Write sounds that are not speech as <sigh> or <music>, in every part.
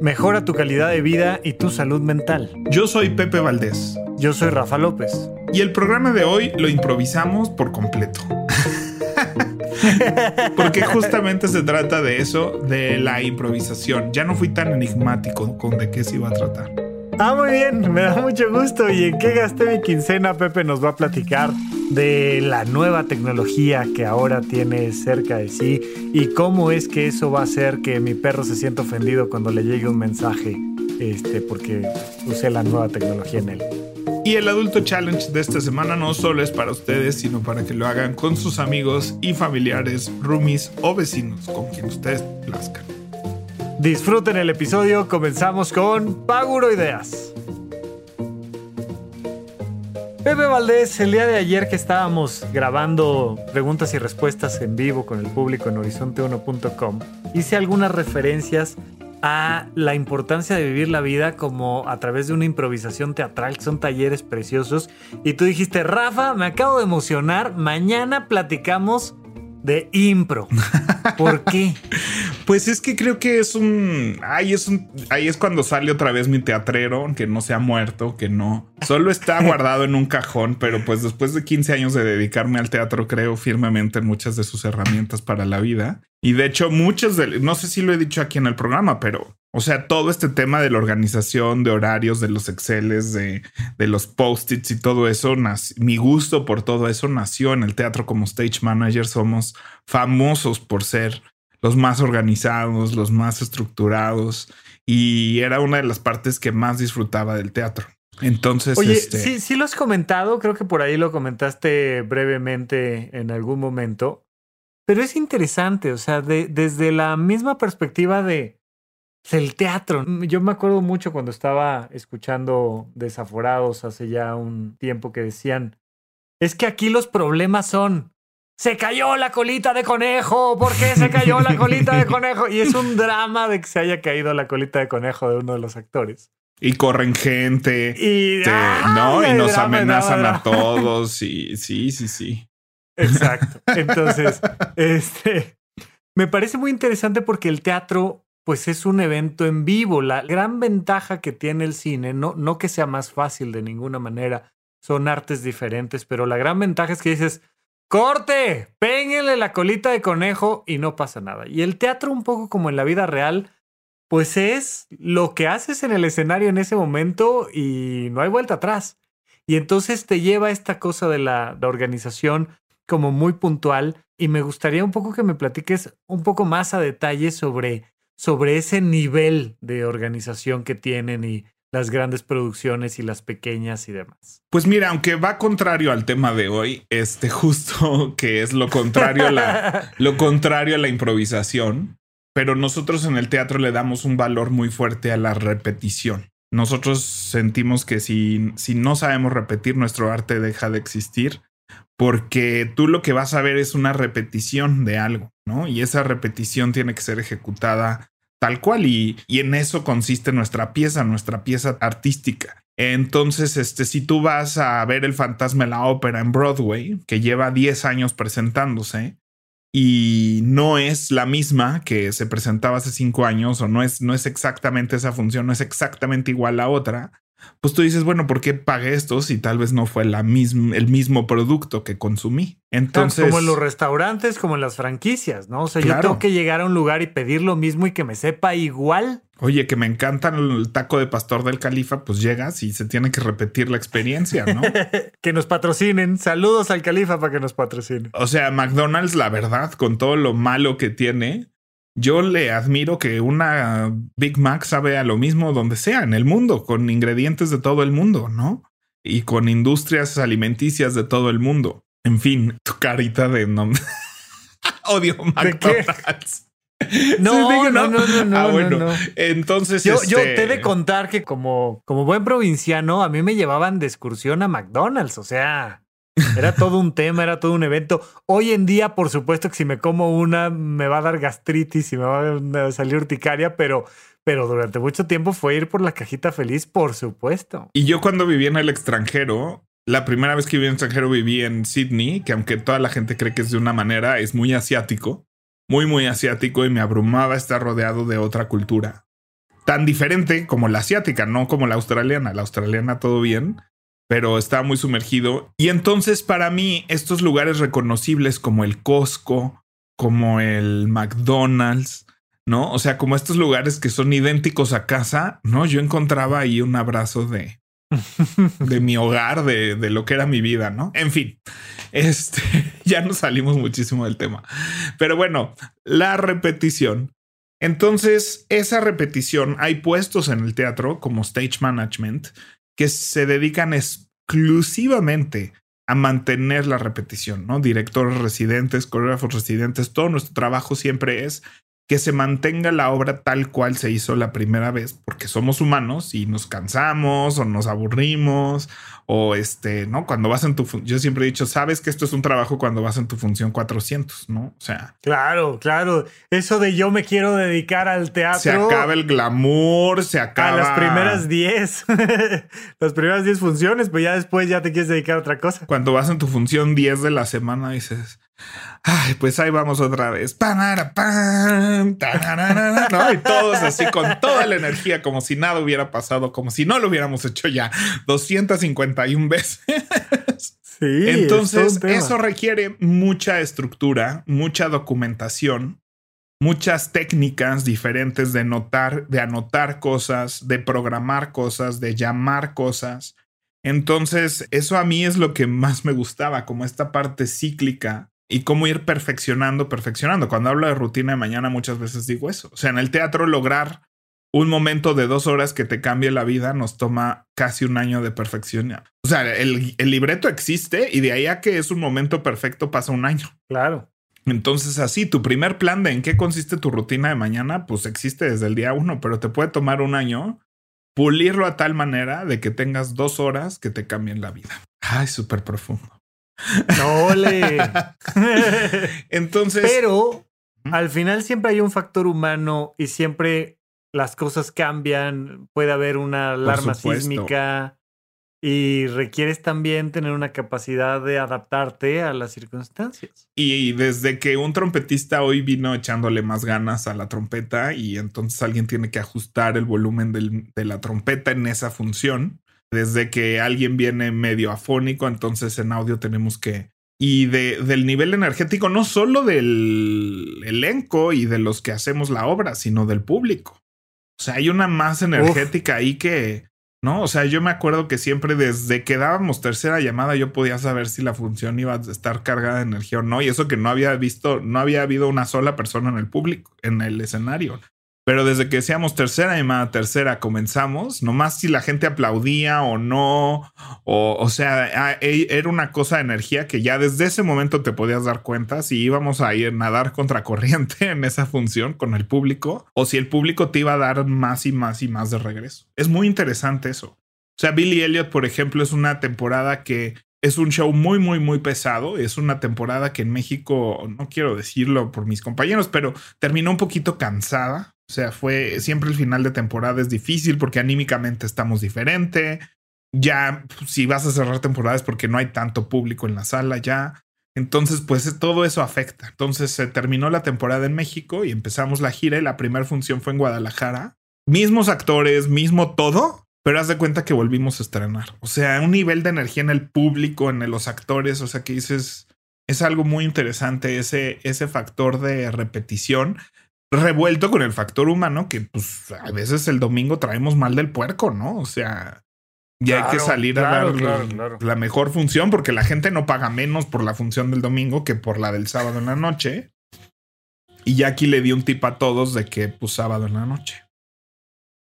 Mejora tu calidad de vida y tu salud mental. Yo soy Pepe Valdés. Yo soy Rafa López. Y el programa de hoy lo improvisamos por completo. <laughs> Porque justamente se trata de eso, de la improvisación. Ya no fui tan enigmático con de qué se iba a tratar. Ah, muy bien, me da mucho gusto. ¿Y en qué gasté mi quincena? Pepe nos va a platicar de la nueva tecnología que ahora tiene cerca de sí y cómo es que eso va a hacer que mi perro se sienta ofendido cuando le llegue un mensaje este, porque use la nueva tecnología en él. Y el adulto challenge de esta semana no solo es para ustedes, sino para que lo hagan con sus amigos y familiares, roomies o vecinos, con quien ustedes plazcan. Disfruten el episodio, comenzamos con Paguro Ideas. Pepe Valdés, el día de ayer que estábamos grabando preguntas y respuestas en vivo con el público en horizonte1.com, hice algunas referencias a la importancia de vivir la vida como a través de una improvisación teatral, que son talleres preciosos. Y tú dijiste, Rafa, me acabo de emocionar, mañana platicamos de impro. ¿Por <laughs> qué? Pues es que creo que es un. Ahí es un. Ahí es cuando sale otra vez mi teatrero, que no se ha muerto, que no. Solo está <laughs> guardado en un cajón, pero pues después de 15 años de dedicarme al teatro, creo firmemente en muchas de sus herramientas para la vida. Y de hecho, muchas de. No sé si lo he dicho aquí en el programa, pero o sea, todo este tema de la organización, de horarios, de los Exceles, de, de los post-its y todo eso, mi gusto por todo eso nació en el teatro como stage manager. Somos famosos por ser los más organizados, los más estructurados y era una de las partes que más disfrutaba del teatro. Entonces, oye, este sí, sí lo has comentado, creo que por ahí lo comentaste brevemente en algún momento, pero es interesante, o sea, de, desde la misma perspectiva de el teatro. Yo me acuerdo mucho cuando estaba escuchando Desaforados hace ya un tiempo que decían, es que aquí los problemas son, se cayó la colita de conejo, ¿por qué se cayó la colita de conejo? Y es un drama de que se haya caído la colita de conejo de uno de los actores. Y corren gente, y, ¿no? Y nos amenazan a todos, y sí, sí, sí. Exacto. Entonces, este, me parece muy interesante porque el teatro pues es un evento en vivo. La gran ventaja que tiene el cine, no, no que sea más fácil de ninguna manera, son artes diferentes, pero la gran ventaja es que dices, corte, péguenle la colita de conejo y no pasa nada. Y el teatro, un poco como en la vida real, pues es lo que haces en el escenario en ese momento y no hay vuelta atrás. Y entonces te lleva esta cosa de la, la organización como muy puntual y me gustaría un poco que me platiques un poco más a detalle sobre sobre ese nivel de organización que tienen y las grandes producciones y las pequeñas y demás. Pues mira, aunque va contrario al tema de hoy, este justo <laughs> que es lo contrario a la, <laughs> lo contrario a la improvisación, pero nosotros en el teatro le damos un valor muy fuerte a la repetición. Nosotros sentimos que si, si no sabemos repetir, nuestro arte deja de existir porque tú lo que vas a ver es una repetición de algo, ¿no? Y esa repetición tiene que ser ejecutada tal cual y, en eso consiste nuestra pieza, nuestra pieza artística. Entonces, este, si tú vas a ver el fantasma de la ópera en Broadway, que lleva 10 años presentándose, y no es la misma que se presentaba hace 5 años, o no es, no es exactamente esa función, no es exactamente igual a otra, pues tú dices, bueno, ¿por qué pagué esto si tal vez no fue la el mismo producto que consumí? Entonces. Como en los restaurantes, como en las franquicias, ¿no? O sea, yo tengo que llegar a un lugar y pedir lo mismo y que me sepa igual. Oye, que me encanta el taco de pastor del califa, pues llegas y se tiene que repetir la experiencia, ¿no? <laughs> que nos patrocinen. Saludos al califa para que nos patrocine. O sea, McDonald's, la verdad, con todo lo malo que tiene, yo le admiro que una Big Mac sabe a lo mismo donde sea en el mundo, con ingredientes de todo el mundo, ¿no? Y con industrias alimenticias de todo el mundo. En fin, tu carita de nombre. <laughs> Odio McDonald's. <laughs> No, no, no, no, Ah, no, bueno. no. Entonces, Yo, yo este, te he de contar que como, como buen provinciano, a mí me llevaban de excursión a McDonald's. O sea, era todo un tema, era todo un evento. Hoy en día, por supuesto que si me como una, me va a dar gastritis y me va a salir urticaria, pero, pero durante mucho tiempo fue ir por la cajita feliz, por supuesto. Y yo cuando viví en el extranjero, la primera vez que viví en el extranjero viví en Sydney, que aunque toda la gente cree que es de una manera, es muy asiático, muy, muy asiático y me abrumaba estar rodeado de otra cultura. Tan diferente como la asiática, no como la australiana. La australiana todo bien, pero estaba muy sumergido. Y entonces para mí estos lugares reconocibles como el Costco, como el McDonald's, ¿no? O sea, como estos lugares que son idénticos a casa, ¿no? Yo encontraba ahí un abrazo de, <laughs> de mi hogar, de, de, lo que era mi vida, ¿no? En fin, este, <laughs> ya nos salimos muchísimo del tema. Pero bueno, la repetición. Entonces, esa repetición, hay puestos en el teatro como stage management que se dedican exclusivamente a mantener la repetición, ¿no? Directores residentes, coreógrafos residentes, todo nuestro trabajo siempre es que se mantenga la obra tal cual se hizo la primera vez, porque somos humanos y nos cansamos o nos aburrimos o este, ¿no? Cuando vas en tu, yo siempre he dicho, sabes que esto es un trabajo cuando vas en tu función 400, ¿no? O sea. Claro, claro. Eso de yo me quiero dedicar al teatro. Se acaba el glamour, se acaba. A las primeras 10, <laughs> las primeras 10 funciones, pues ya después ya te quieres dedicar a otra cosa. Cuando vas en tu función 10 de la semana dices, Ay, pues ahí vamos otra vez. Y todos así con toda la energía, como si nada hubiera pasado, como si no lo hubiéramos hecho ya 251 veces. Sí. Entonces, eso requiere mucha estructura, mucha documentación, muchas técnicas diferentes de notar, de anotar cosas, de programar cosas, de llamar cosas. Entonces, eso a mí es lo que más me gustaba, como esta parte cíclica y cómo ir perfeccionando, perfeccionando. Cuando hablo de rutina de mañana, muchas veces digo eso. O sea, en el teatro lograr un momento de dos horas que te cambie la vida nos toma casi un año de perfección. O sea, el, el libreto existe y de ahí a que es un momento perfecto pasa un año. Claro. Entonces, así, tu primer plan de en qué consiste tu rutina de mañana, pues existe desde el día uno, pero te puede tomar un año pulirlo a tal manera de que tengas dos horas que te cambien la vida. Ay, súper profundo. No le. <laughs> Entonces. Pero al final siempre hay un factor humano y siempre las cosas cambian. Puede haber una alarma sísmica y requieres también tener una capacidad de adaptarte a las circunstancias. Y desde que un trompetista hoy vino echándole más ganas a la trompeta y entonces alguien tiene que ajustar el volumen del, de la trompeta en esa función desde que alguien viene medio afónico, entonces en audio tenemos que... Y de, del nivel energético, no solo del elenco y de los que hacemos la obra, sino del público. O sea, hay una más energética Uf. ahí que, ¿no? O sea, yo me acuerdo que siempre desde que dábamos tercera llamada, yo podía saber si la función iba a estar cargada de energía o no. Y eso que no había visto, no había habido una sola persona en el público, en el escenario. Pero desde que decíamos tercera llamada, tercera, comenzamos, nomás si la gente aplaudía o no, o, o sea, era una cosa de energía que ya desde ese momento te podías dar cuenta si íbamos a ir nadar contra corriente <laughs> en esa función con el público, o si el público te iba a dar más y más y más de regreso. Es muy interesante eso. O sea, Billy Elliot, por ejemplo, es una temporada que es un show muy, muy, muy pesado. Es una temporada que en México, no quiero decirlo por mis compañeros, pero terminó un poquito cansada. O sea, fue siempre el final de temporada es difícil porque anímicamente estamos diferente. Ya, si vas a cerrar temporadas porque no hay tanto público en la sala ya. Entonces, pues todo eso afecta. Entonces se terminó la temporada en México y empezamos la gira y la primera función fue en Guadalajara. Mismos actores, mismo todo, pero haz de cuenta que volvimos a estrenar. O sea, un nivel de energía en el público, en los actores. O sea, que dices, es algo muy interesante ese, ese factor de repetición revuelto con el factor humano que pues a veces el domingo traemos mal del puerco, ¿no? O sea, ya claro, hay que salir claro, a dar claro, claro. la mejor función porque la gente no paga menos por la función del domingo que por la del sábado en la noche. Y ya aquí le di un tip a todos de que pues sábado en la noche.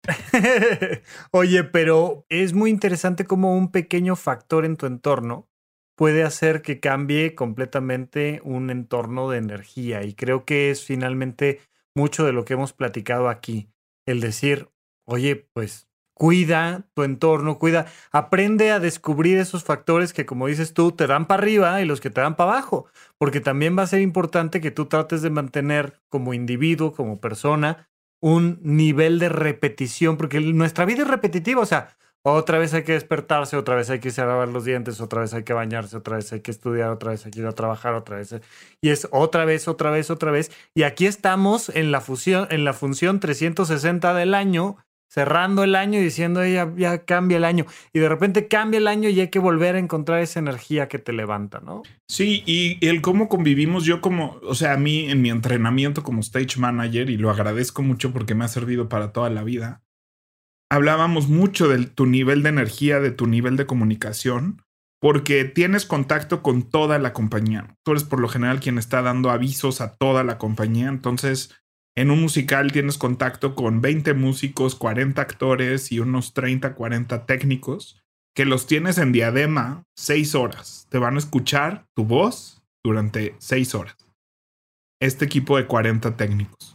<laughs> Oye, pero es muy interesante cómo un pequeño factor en tu entorno puede hacer que cambie completamente un entorno de energía. Y creo que es finalmente mucho de lo que hemos platicado aquí. El decir, oye, pues cuida tu entorno, cuida, aprende a descubrir esos factores que, como dices tú, te dan para arriba y los que te dan para abajo, porque también va a ser importante que tú trates de mantener como individuo, como persona, un nivel de repetición, porque nuestra vida es repetitiva, o sea, otra vez hay que despertarse, otra vez hay que irse a lavar los dientes, otra vez hay que bañarse, otra vez hay que estudiar, otra vez hay que ir a trabajar, otra vez. Y es otra vez, otra vez, otra vez. Y aquí estamos en la, fusión, en la función 360 del año, cerrando el año y diciendo, ya, ya cambia el año. Y de repente cambia el año y hay que volver a encontrar esa energía que te levanta, ¿no? Sí, y el cómo convivimos, yo como, o sea, a mí en mi entrenamiento como stage manager, y lo agradezco mucho porque me ha servido para toda la vida hablábamos mucho de tu nivel de energía, de tu nivel de comunicación, porque tienes contacto con toda la compañía. Tú eres por lo general quien está dando avisos a toda la compañía. Entonces, en un musical tienes contacto con 20 músicos, 40 actores y unos 30, 40 técnicos que los tienes en diadema seis horas. Te van a escuchar tu voz durante seis horas. Este equipo de 40 técnicos.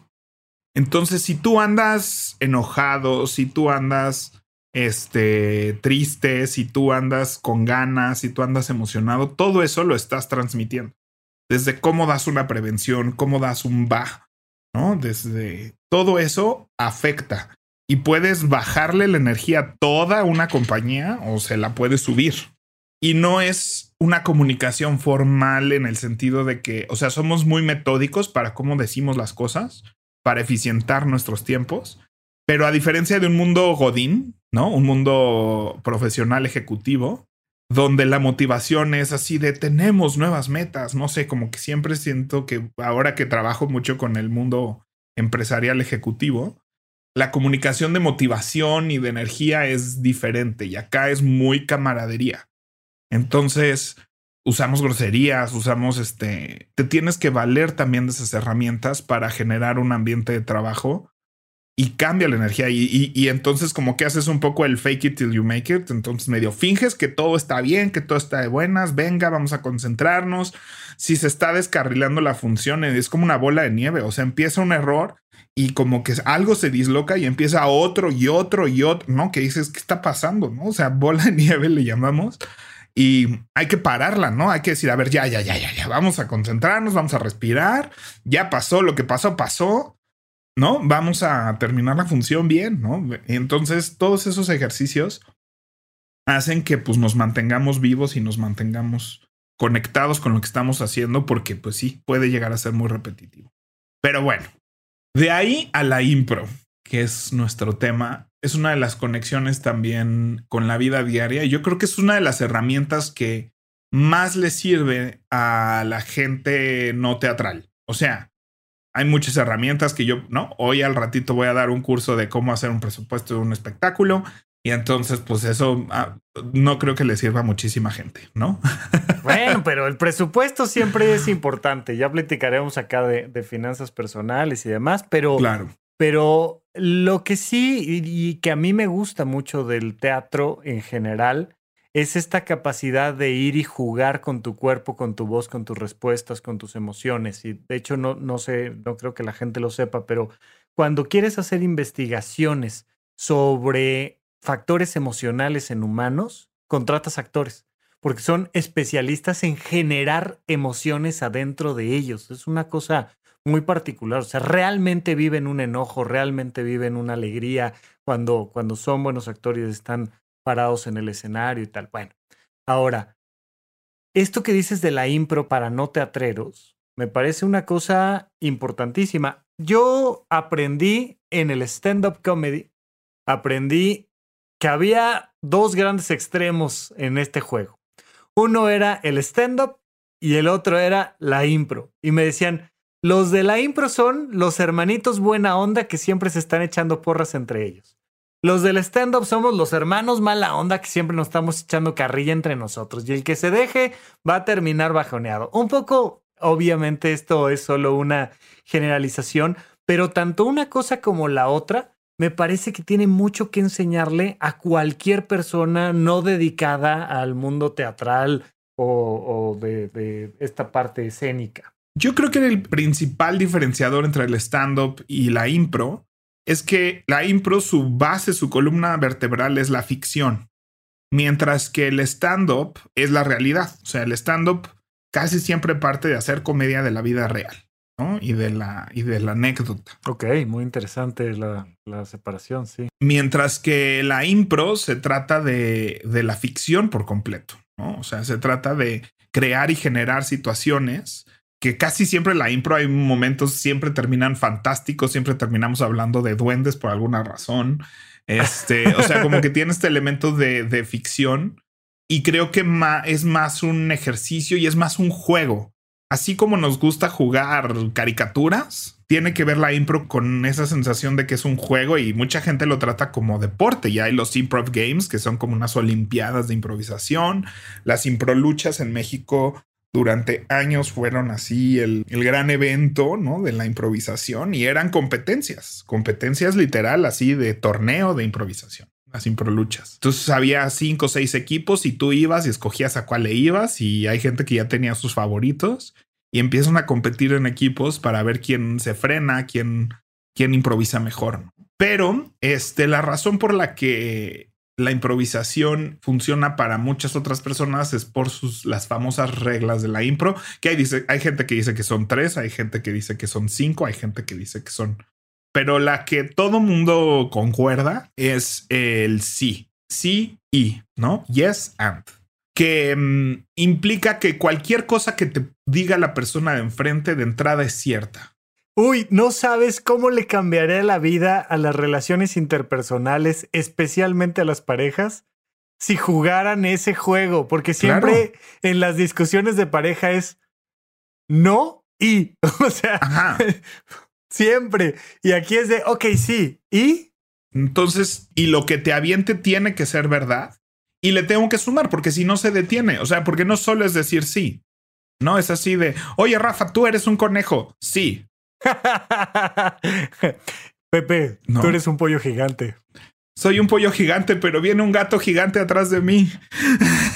Entonces, si tú andas enojado, si tú andas este, triste, si tú andas con ganas, si tú andas emocionado, todo eso lo estás transmitiendo. Desde cómo das una prevención, cómo das un va, ¿no? Desde todo eso afecta y puedes bajarle la energía a toda una compañía o se la puedes subir. Y no es una comunicación formal en el sentido de que, o sea, somos muy metódicos para cómo decimos las cosas, para eficientar nuestros tiempos. Pero a diferencia de un mundo godín, ¿no? Un mundo profesional ejecutivo, donde la motivación es así de tenemos nuevas metas, no sé, como que siempre siento que ahora que trabajo mucho con el mundo empresarial ejecutivo, la comunicación de motivación y de energía es diferente y acá es muy camaradería. Entonces, usamos groserías, usamos este, te tienes que valer también de esas herramientas para generar un ambiente de trabajo y cambia la energía y, y, entonces como que haces un poco el fake it till you make it, entonces medio finges que todo está bien, que todo está de buenas, venga, vamos a concentrarnos, si se está descarrilando la función es como una bola de nieve, o sea, empieza un error y como que algo se disloca y empieza otro y otro y otro, ¿no? Que dices, ¿qué está pasando? ¿No? O sea, bola de nieve le llamamos y hay que pararla, ¿no? Hay que decir, a ver, ya, ya, ya, ya, ya, vamos a concentrarnos, vamos a respirar, ya pasó, lo que pasó, pasó, ¿no? Vamos a terminar la función bien, ¿no? Entonces, todos esos ejercicios hacen que pues nos mantengamos vivos y nos mantengamos conectados con lo que estamos haciendo, porque pues sí, puede llegar a ser muy repetitivo. Pero bueno, de ahí a la impro, que es nuestro tema, es una de las conexiones también con la vida diaria. Y yo creo que es una de las herramientas que más le sirve a la gente no teatral. O sea, hay muchas herramientas que yo, ¿no? Hoy al ratito voy a dar un curso de cómo hacer un presupuesto de un espectáculo. Y entonces, pues eso ah, no creo que le sirva a muchísima gente, ¿no? <laughs> Bueno, pero el presupuesto siempre es importante. Ya platicaremos acá de, de finanzas personales y demás, pero claro. Pero lo que sí, y, que a mí me gusta mucho del teatro en general, es esta capacidad de ir y jugar con tu cuerpo, con tu voz, con tus respuestas, con tus emociones. Y de hecho, no, no sé, no creo que la gente lo sepa, pero cuando quieres hacer investigaciones sobre factores emocionales en humanos, contratas actores, porque son especialistas en generar emociones adentro de ellos. Es una cosa muy particular. O sea, realmente viven un enojo, realmente viven una alegría cuando, cuando son buenos actores están parados en el escenario y tal. Bueno, ahora, esto que dices de la impro para no teatreros, me parece una cosa importantísima. Yo aprendí en el stand-up comedy, aprendí que había dos grandes extremos en este juego. Uno era el stand-up y el otro era la impro. Y me decían, los de la impro son los hermanitos buena onda que siempre se están echando porras entre ellos. Los del stand-up somos los hermanos mala onda que siempre nos estamos echando carrilla entre nosotros. Y el que se deje va a terminar bajoneado. Un poco, obviamente, esto es solo una generalización, pero tanto una cosa como la otra me parece que tiene mucho que enseñarle a cualquier persona no dedicada al mundo teatral o, de esta parte escénica. Yo creo que el principal diferenciador entre el stand-up y la impro es que la impro, su base, su columna vertebral es la ficción, mientras que el stand-up es la realidad. O sea, el stand-up casi siempre parte de hacer comedia de la vida real. ¿no? Y de la, y de la anécdota. Ok, muy interesante la, la separación, sí. Mientras que la impro se trata de, de la ficción por completo, ¿no? O sea, se trata de crear y generar situaciones que casi siempre la impro hay momentos siempre terminan fantásticos, siempre terminamos hablando de duendes por alguna razón. Este, o sea, como que <laughs> tiene este elemento de, de ficción y creo que es más un ejercicio y es más un juego. Así como nos gusta jugar caricaturas, tiene que ver la impro con esa sensación de que es un juego y mucha gente lo trata como deporte. Ya hay los improv games que son como unas olimpiadas de improvisación. Las impro luchas en México durante años fueron así el, el, gran evento ¿no? de la improvisación y eran competencias, competencias literal así de torneo de improvisación, las improluchas. Entonces había cinco o seis equipos y tú ibas y escogías a cuál le ibas y hay gente que ya tenía sus favoritos y empiezan a competir en equipos para ver quién se frena, quién, quién improvisa mejor. Pero este, la razón por la que la improvisación funciona para muchas otras personas es por sus las famosas reglas de la impro, que hay, dice, hay gente que dice que son tres, hay gente que dice que son cinco, hay gente que dice que son... Pero la que todo mundo concuerda es el sí, sí y, ¿no? Yes and. Que mmm, implica que cualquier cosa que te diga la persona de enfrente de entrada es cierta. Uy, no sabes cómo le cambiaría la vida a las relaciones interpersonales, especialmente a las parejas, si jugaran ese juego, porque siempre claro. en las discusiones de pareja es no y, <laughs> o sea, Ajá. <laughs> siempre. Y aquí es de, ok, sí, y. Entonces, y lo que te aviente tiene que ser verdad. Y le tengo que sumar, porque si no se detiene, o sea, porque no solo es decir sí. No es así de, oye Rafa, tú eres un conejo. Sí, <laughs> Pepe, no. tú eres un pollo gigante. Soy un pollo gigante, pero viene un gato gigante atrás de mí.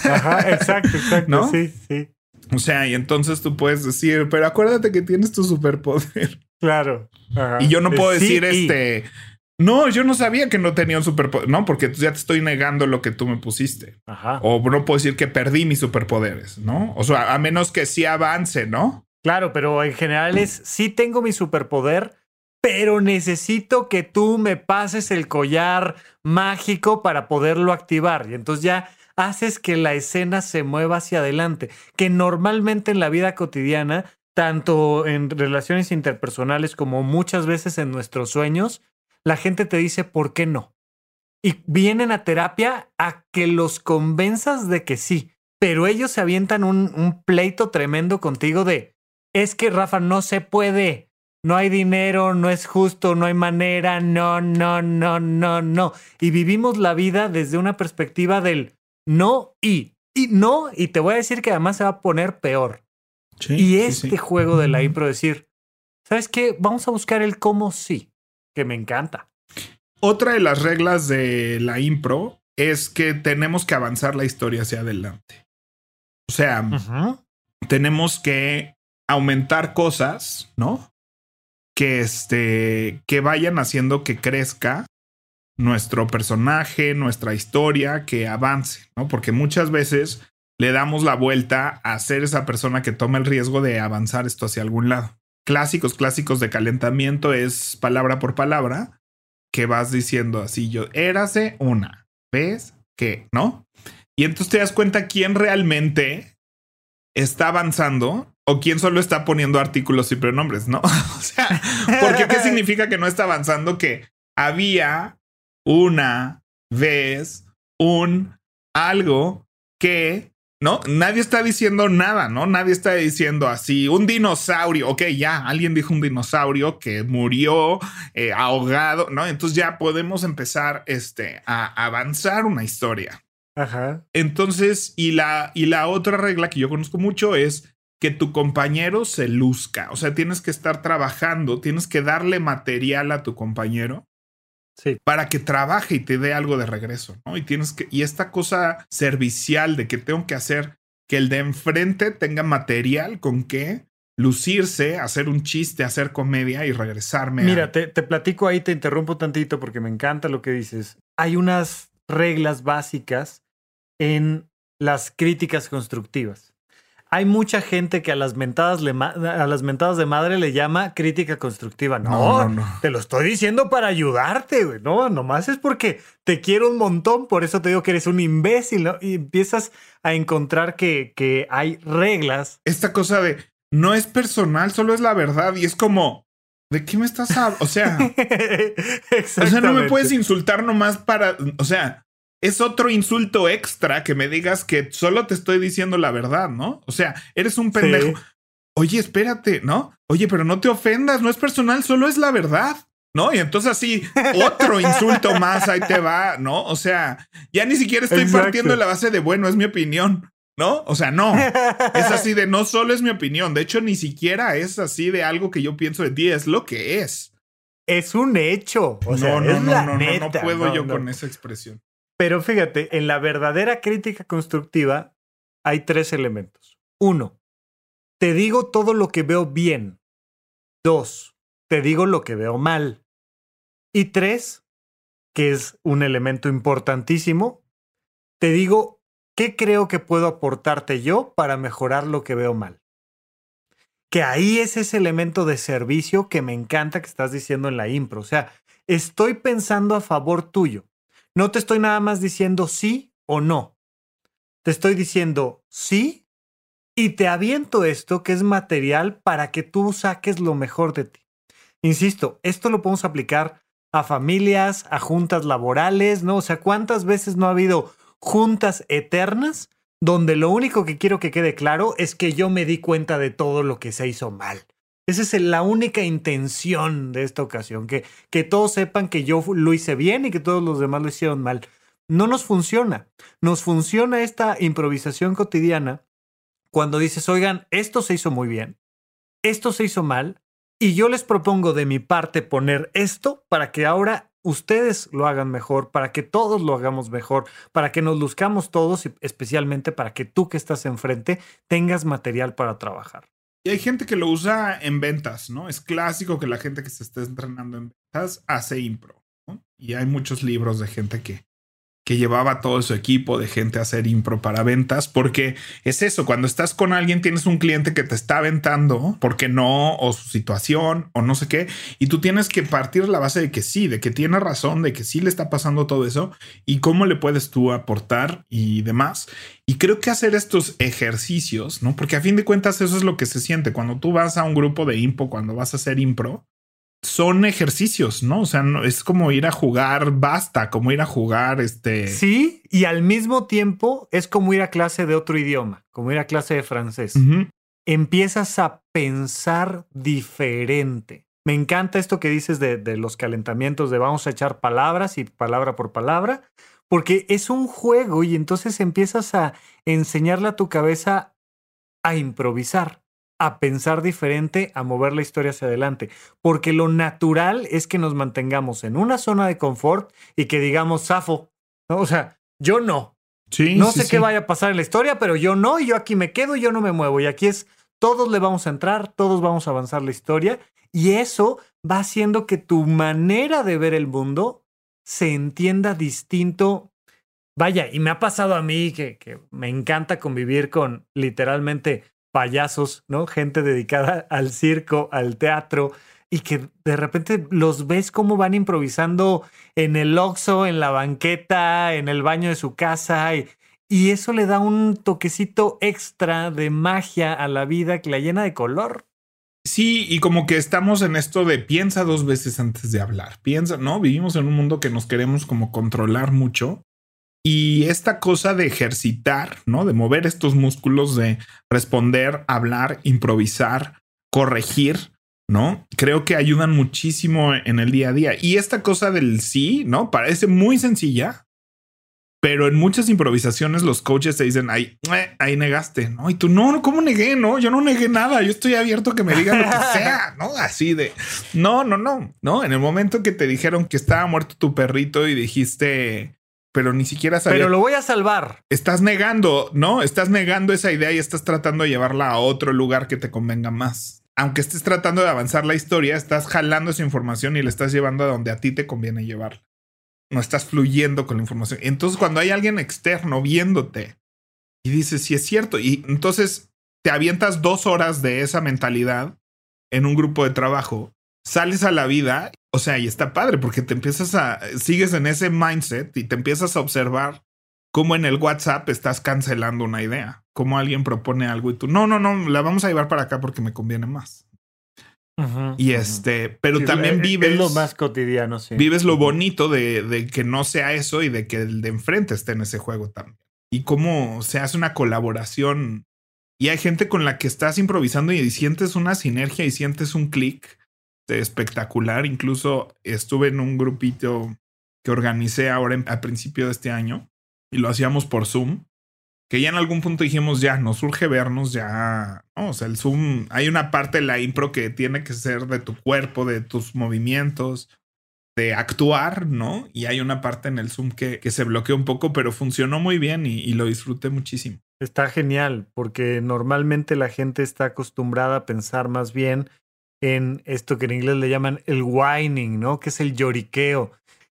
Ajá, exacto, exacto. ¿No? Sí, sí. O sea, y entonces tú puedes decir, pero acuérdate que tienes tu superpoder. Claro. Ajá. Y yo no puedo Sí, decir y- este. No, yo no sabía que no tenía un superpoder. No, porque ya te estoy negando lo que tú me pusiste. Ajá. O no puedo decir que perdí mis superpoderes, ¿no? O sea, a menos que sí avance, ¿no? Claro, pero en general es, sí tengo mi superpoder, pero necesito que tú me pases el collar mágico para poderlo activar. Y entonces ya haces que la escena se mueva hacia adelante, que normalmente en la vida cotidiana, tanto en relaciones interpersonales como muchas veces en nuestros sueños, la gente te dice, ¿por qué no? Y vienen a terapia a que los convenzas de que sí, pero ellos se avientan un, un pleito tremendo contigo de, es que Rafa no se puede. No hay dinero, no es justo, no hay manera, no, no, no, no, no. Y vivimos la vida desde una perspectiva del no y, y no, y te voy a decir que además se va a poner peor. Sí, y este juego de la impro decir, ¿sabes qué? Vamos a buscar el cómo sí, que me encanta. Otra de las reglas de la impro es que tenemos que avanzar la historia hacia adelante. O sea, tenemos que aumentar cosas, ¿no? Que este, que vayan haciendo que crezca nuestro personaje, nuestra historia, que avance, ¿no? Porque muchas veces le damos la vuelta a ser esa persona que toma el riesgo de avanzar esto hacia algún lado. Clásicos, clásicos de calentamiento es palabra por palabra que vas diciendo así, yo, érase una, ¿ves? Que, ¿no? Y entonces te das cuenta quién realmente está avanzando o quién solo está poniendo artículos y pronombres, ¿no? <laughs> o sea, porque qué significa que no está avanzando que había una vez un algo que no nadie está diciendo nada, ¿no? Nadie está diciendo así un dinosaurio. Ok, ya alguien dijo un dinosaurio que murió eh, ahogado, ¿no? Entonces ya podemos empezar este, a avanzar una historia. Ajá. Entonces, y la, y la otra regla que yo conozco mucho es que tu compañero se luzca. O sea, tienes que estar trabajando, tienes que darle material a tu compañero Sí. para que trabaje y te dé algo de regreso, ¿no? Y tienes que, y esta cosa servicial de que tengo que hacer que el de enfrente tenga material con que lucirse, hacer un chiste, hacer comedia y regresarme. Mira, te, te platico ahí, te interrumpo tantito porque me encanta lo que dices. Hay unas reglas básicas en las críticas constructivas hay mucha gente que a las mentadas, a las mentadas de madre le llama crítica constructiva. No, no, te lo estoy diciendo para ayudarte, güey. No, nomás es porque te quiero un montón, por eso te digo que eres un imbécil, ¿no? Y empiezas a encontrar que, que hay reglas. Esta cosa de no es personal, solo es la verdad y es como, ¿de qué me estás hablando? O sea, <laughs> o sea, no me puedes insultar nomás para, o sea, es otro insulto extra que me digas que solo te estoy diciendo la verdad, ¿no? O sea, eres un pendejo. Oye, espérate, ¿no? Oye, pero no te ofendas, no es personal, solo es la verdad. ¿No? Y entonces así, otro <laughs> insulto más, ahí te va, ¿no? O sea, ya ni siquiera estoy partiendo de la base de, bueno, es mi opinión, ¿no? O sea, no. Es así de, no solo es mi opinión, de hecho, ni siquiera es así de algo que yo pienso de ti, es lo que es. Es un hecho. O sea, no, no, no, no, no, puedo yo con esa expresión. Pero fíjate, en la verdadera crítica constructiva hay tres elementos. Uno, te digo todo lo que veo bien. Dos, te digo lo que veo mal. Y tres, que es un elemento importantísimo, te digo qué creo que puedo aportarte yo para mejorar lo que veo mal. Que ahí es ese elemento de servicio que me encanta que estás diciendo en la impro. O sea, estoy pensando a favor tuyo. No te estoy nada más diciendo sí o no. Te estoy diciendo sí y te aviento esto que es material para que tú saques lo mejor de ti. Insisto, esto lo podemos aplicar a familias, a juntas laborales, ¿no? O sea, ¿cuántas veces no ha habido juntas eternas donde lo único que quiero que quede claro es que yo me di cuenta de todo lo que se hizo mal? Esa es la única intención de esta ocasión, que, que todos sepan que yo lo hice bien y que todos los demás lo hicieron mal. No nos funciona. Nos funciona esta improvisación cotidiana cuando dices, oigan, esto se hizo muy bien, esto se hizo mal, y yo les propongo de mi parte poner esto para que ahora ustedes lo hagan mejor, para que todos lo hagamos mejor, para que nos luzcamos todos y especialmente para que tú que estás enfrente tengas material para trabajar. Y hay gente que lo usa en ventas, ¿no? Es clásico que la gente que se está entrenando en ventas hace impro. ¿no? Y hay muchos libros de gente que, que llevaba todo su equipo de gente a hacer impro para ventas, porque es eso, cuando estás con alguien tienes un cliente que te está aventando, porque no, o su situación, o no sé qué, y tú tienes que partir la base de que sí, de que tiene razón, de que sí le está pasando todo eso, y cómo le puedes tú aportar y demás. Y creo que hacer estos ejercicios, ¿no? Porque a fin de cuentas eso es lo que se siente cuando tú vas a un grupo de impro, cuando vas a hacer impro, son ejercicios, ¿no? O sea, no, es como ir a jugar basta, como ir a jugar este. Sí, y al mismo tiempo es como ir a clase de otro idioma, como ir a clase de francés. Empiezas a pensar diferente. Me encanta esto que dices de, de los calentamientos, de vamos a echar palabras y palabra por palabra, porque es un juego y entonces empiezas a enseñarle a tu cabeza a improvisar a pensar diferente, a mover la historia hacia adelante. Porque lo natural es que nos mantengamos en una zona de confort y que digamos, Safo, o sea, yo no. Sí, no sé qué vaya a pasar en la historia, pero yo no, y yo aquí me quedo, y yo no me muevo. Y aquí es, todos le vamos a entrar, todos vamos a avanzar la historia. Y eso va haciendo que tu manera de ver el mundo se entienda distinto. Vaya, y me ha pasado a mí que, que me encanta convivir con literalmente payasos, ¿no? Gente dedicada al circo, al teatro, y que de repente los ves cómo van improvisando en el oxo, en la banqueta, en el baño de su casa, y, y eso le da un toquecito extra de magia a la vida que la llena de color. Sí, y como que estamos en esto de piensa dos veces antes de hablar. Piensa, ¿no? Vivimos en un mundo que nos queremos como controlar mucho y esta cosa de ejercitar, ¿no? De mover estos músculos, de responder, hablar, improvisar, corregir, ¿no? Creo que ayudan muchísimo en el día a día. Y esta cosa del sí, ¿no? Parece muy sencilla, pero en muchas improvisaciones los coaches te dicen, ahí, ahí negaste, ¿no? Y tú, no, ¿cómo negué? No, yo no negué nada, yo estoy abierto a que me digan lo que sea, ¿no? Así de, no, no, no, no. En el momento que te dijeron que estaba muerto tu perrito y dijiste, pero ni siquiera sabía. Pero lo voy a salvar. Estás negando, ¿no? Estás negando esa idea y estás tratando de llevarla a otro lugar que te convenga más. Aunque estés tratando de avanzar la historia, estás jalando esa información y la estás llevando a donde a ti te conviene llevarla. No estás fluyendo con la información. Entonces, cuando hay alguien externo viéndote y dices, si es cierto, y entonces te avientas dos horas de esa mentalidad en un grupo de trabajo, sales a la vida, o sea, y está padre porque te empiezas a, sigues en ese mindset y te empiezas a observar cómo en el WhatsApp estás cancelando una idea, cómo alguien propone algo y tú, no, no, no, la vamos a llevar para acá porque me conviene más. y este, pero también vives lo más cotidiano, sí. Vives lo bonito de, de, que no sea eso y de que el de enfrente esté en ese juego también. Y cómo se hace una colaboración y hay gente con la que estás improvisando y sientes una sinergia y sientes un clic espectacular. Incluso estuve en un grupito que organicé ahora a principio de este año y lo hacíamos por Zoom. Que ya en algún punto dijimos, ya, nos surge vernos, ya. o sea, el Zoom, hay una parte de la impro que tiene que ser de tu cuerpo, de tus movimientos, de actuar, ¿no? Y hay una parte en el Zoom que, que se bloqueó un poco, pero funcionó muy bien y, lo disfruté muchísimo. Está genial, porque normalmente la gente está acostumbrada a pensar más bien en esto que en inglés le llaman el whining, ¿no? Que es el lloriqueo.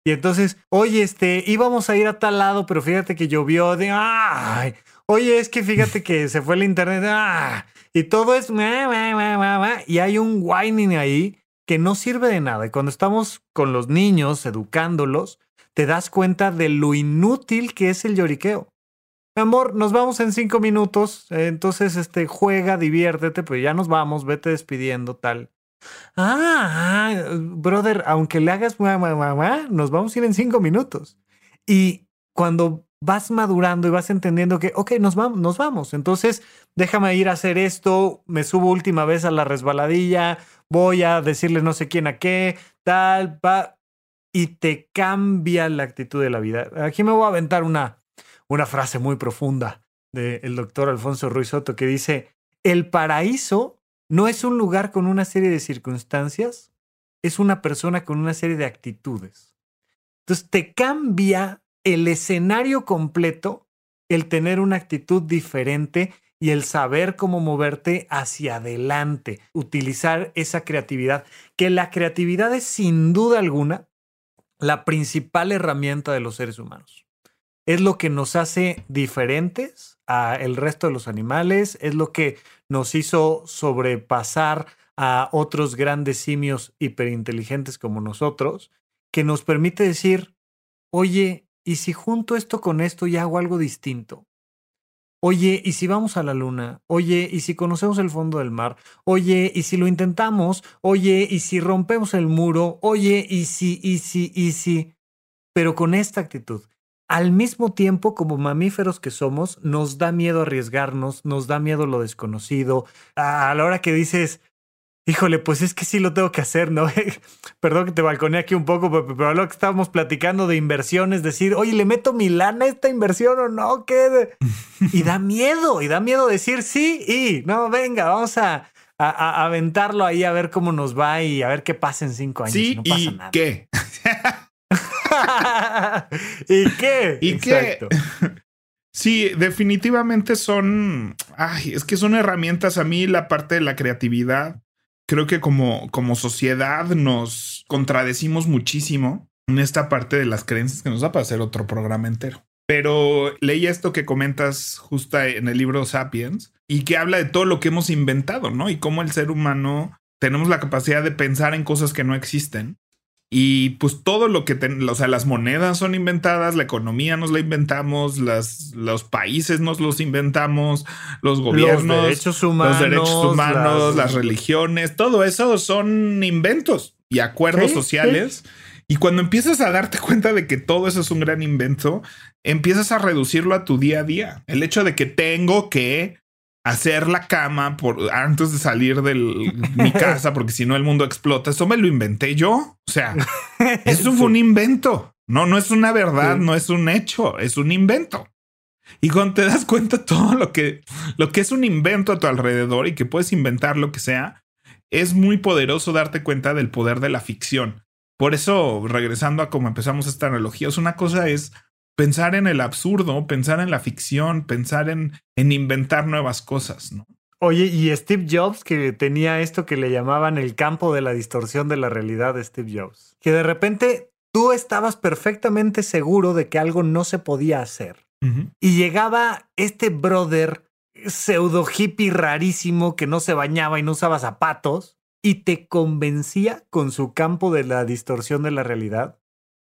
Y entonces, oye, este, íbamos a ir a tal lado, pero fíjate que llovió, de, ay, oye, es que fíjate que se fue el internet, ah, y todo es, y hay un whining ahí que no sirve de nada. Y cuando estamos con los niños, educándolos, te das cuenta de lo inútil que es el lloriqueo. Mi amor, nos vamos en cinco minutos, entonces este, juega, diviértete, pues ya nos vamos, vete despidiendo, tal. Ah, brother, aunque le hagas nos vamos a ir en cinco minutos. Y cuando vas madurando y vas entendiendo que, ok, nos vamos, nos vamos. Entonces, déjame ir a hacer esto, me subo última vez a la resbaladilla, voy a decirle no sé quién a qué, tal, va, y te cambia la actitud de la vida. Aquí me voy a aventar una, una frase muy profunda del doctor Alfonso Ruiz Soto que dice, el paraíso no es un lugar con una serie de circunstancias, es una persona con una serie de actitudes. Entonces te cambia el escenario completo el tener una actitud diferente y el saber cómo moverte hacia adelante, utilizar esa creatividad, que la creatividad es sin duda alguna la principal herramienta de los seres humanos. Es lo que nos hace diferentes a el resto de los animales, es lo que nos hizo sobrepasar a otros grandes simios hiperinteligentes como nosotros, que nos permite decir, oye, ¿y si junto esto con esto y hago algo distinto? Oye, ¿y si vamos a la luna? Oye, ¿y si conocemos el fondo del mar? Oye, ¿y si lo intentamos? Oye, ¿y si rompemos el muro? Oye, ¿y si, y si, y si? Pero con esta actitud. Al mismo tiempo, como mamíferos que somos, nos da miedo arriesgarnos, nos da miedo lo desconocido. A la hora que dices, Híjole, pues es que sí lo tengo que hacer, ¿no? <laughs> Perdón que te balconé aquí un poco, pero, lo que estábamos platicando de inversiones, decir, oye, ¿le meto mi lana a esta inversión o no? ¿Qué? <laughs> Y da miedo, y da miedo decir sí y no, venga, vamos a, a, aventarlo ahí a ver cómo nos va y a ver qué pasa en cinco años. Sí, no pasa ¿y nada. qué? <laughs> <laughs> ¿Y qué? ¿Y Exacto. qué? <laughs> Sí, definitivamente son, ay, es que son herramientas a mí la parte de la creatividad creo que como, como sociedad nos contradecimos muchísimo en esta parte de las creencias que nos da para hacer otro programa entero. Pero leí esto que comentas justo en el libro Sapiens y que habla de todo lo que hemos inventado, ¿no? Y cómo el ser humano tenemos la capacidad de pensar en cosas que no existen y pues todo lo que, o sea, las monedas son inventadas, la economía nos la inventamos, las, los países nos los inventamos, los gobiernos, los derechos humanos, los derechos humanos las... religiones, todo eso son inventos y acuerdos sociales. Y cuando empiezas a darte cuenta de que todo eso es un gran invento, empiezas a reducirlo a tu día a día. El hecho de que tengo que hacer la cama por, antes de salir de mi <laughs> casa, porque si no el mundo explota. Eso me lo inventé yo. O sea, eso fue un invento. No, no es una verdad, no es un hecho, es un invento. Y cuando te das cuenta todo lo que, lo que es un invento a tu alrededor y que puedes inventar lo que sea, es muy poderoso darte cuenta del poder de la ficción. Por eso, regresando a cómo empezamos esta analogía, una cosa es pensar en el absurdo, pensar en la ficción, pensar en, en inventar nuevas cosas, ¿no? Oye, y Steve Jobs, que tenía esto que le llamaban el campo de la distorsión de la realidad de Steve Jobs, que de repente tú estabas perfectamente seguro de que algo no se podía hacer. Y llegaba este brother pseudo hippie rarísimo que no se bañaba y no usaba zapatos y te convencía con su campo de la distorsión de la realidad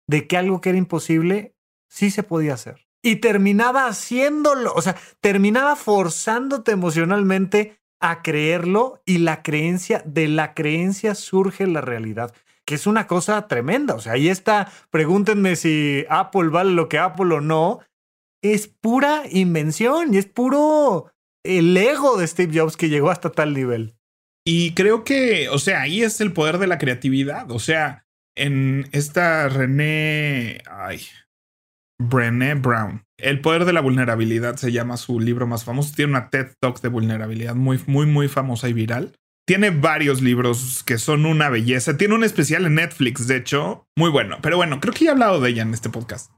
de que algo que era imposible sí se podía hacer. Y terminaba haciéndolo, o sea, terminaba forzándote emocionalmente a creerlo y la creencia, de la creencia surge la realidad, que es una cosa tremenda. O sea, ahí está, pregúntenme si Apple vale lo que Apple o no. Es pura invención y es puro el ego de Steve Jobs que llegó hasta tal nivel. Y creo que, o sea, ahí es el poder de la creatividad. O sea, en esta René, ay, Brené Brown. El poder de la vulnerabilidad se llama su libro más famoso. Tiene una TED Talk de vulnerabilidad muy, muy, muy famosa y viral. Tiene varios libros que son una belleza. Tiene un especial en Netflix, de hecho, muy bueno. Pero bueno, creo que ya he hablado de ella en este podcast.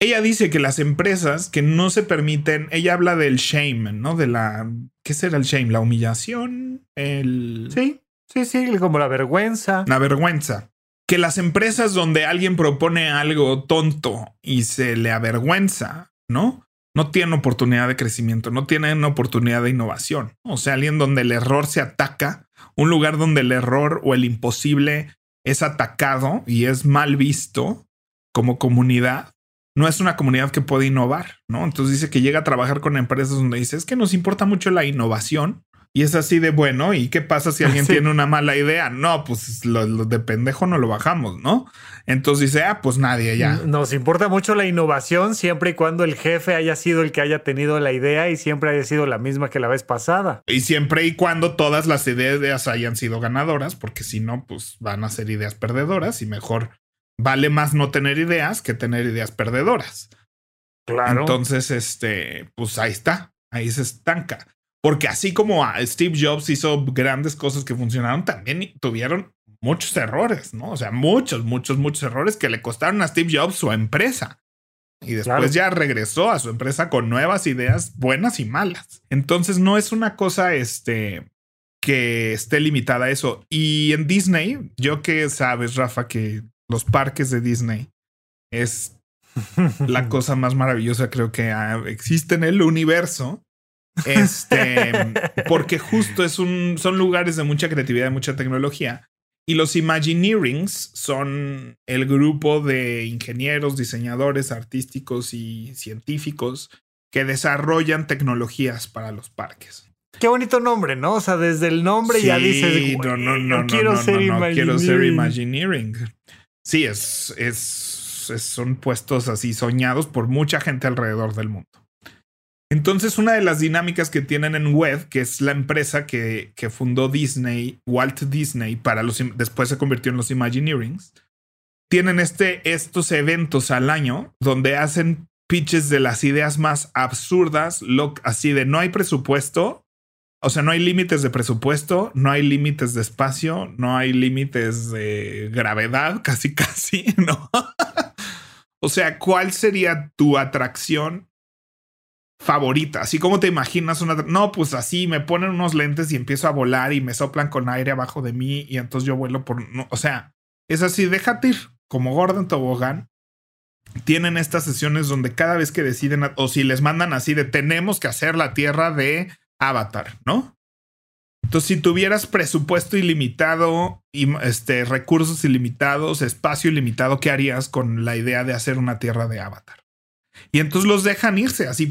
Ella dice que las empresas que no se permiten, ella habla del shame, ¿no? De la, ¿qué será el shame? La humillación, el... Sí, sí, sí, como la vergüenza. La vergüenza que las empresas donde alguien propone algo tonto y se le avergüenza, ¿no? No tienen oportunidad de crecimiento, no tienen oportunidad de innovación. O sea, alguien donde el error se ataca, un lugar donde el error o el imposible es atacado y es mal visto como comunidad, no es una comunidad que puede innovar, ¿no? Entonces dice que llega a trabajar con empresas donde dice, es que nos importa mucho la innovación, y es así de bueno, ¿y qué pasa si alguien <laughs> tiene una mala idea? No, pues lo, de pendejo no lo bajamos, ¿no? Entonces dice, ah, pues nadie ya. Nos importa mucho la innovación siempre y cuando el jefe haya sido el que haya tenido la idea y siempre haya sido la misma que la vez pasada. Y siempre y cuando todas las ideas hayan sido ganadoras, porque si no, pues van a ser ideas perdedoras y mejor vale más no tener ideas que tener ideas perdedoras. Claro. Entonces, este, pues ahí está, ahí se estanca. Porque así como Steve Jobs hizo grandes cosas que funcionaron, también tuvieron muchos errores, ¿no? O sea, muchos, muchos, muchos errores que le costaron a Steve Jobs su empresa. Y después ya regresó a su empresa con nuevas ideas buenas y malas. Entonces no es una cosa este, que esté limitada a eso. Y en Disney, yo que sabes, Rafa, que los parques de Disney es <laughs> la cosa más maravillosa creo que existe en el universo. Este, porque justo es un, son lugares de mucha creatividad y mucha tecnología. Y los Imagineerings son el grupo de ingenieros, diseñadores artísticos y científicos que desarrollan tecnologías para los parques. Qué bonito nombre, ¿no? O sea, desde el nombre ya dices, no, no, no, quiero ser quiero ser Imagineering. Sí, es, es, son puestos así soñados por mucha gente alrededor del mundo. Entonces, una de las dinámicas que tienen en Web, que es la empresa que, fundó Disney, Walt Disney, para los después se convirtió en los Imagineerings, tienen este, estos eventos al año donde hacen pitches de las ideas más absurdas, lo, así de no hay presupuesto, o sea, no hay límites de presupuesto, no hay límites de espacio, no hay límites de gravedad, <laughs> casi, casi, ¿no? <laughs> o sea, ¿cuál sería tu atracción favorita. Así como te imaginas una... No, pues así me ponen unos lentes y empiezo a volar y me soplan con aire abajo de mí y entonces yo vuelo por... o sea, es así, déjate ir. Como Gordon Tobogán, tienen estas sesiones donde cada vez que deciden o si les mandan así de tenemos que hacer la tierra de Avatar, ¿no? Entonces, si tuvieras presupuesto ilimitado y este, recursos ilimitados, espacio ilimitado, ¿qué harías con la idea de hacer una tierra de Avatar? Y entonces los dejan irse así,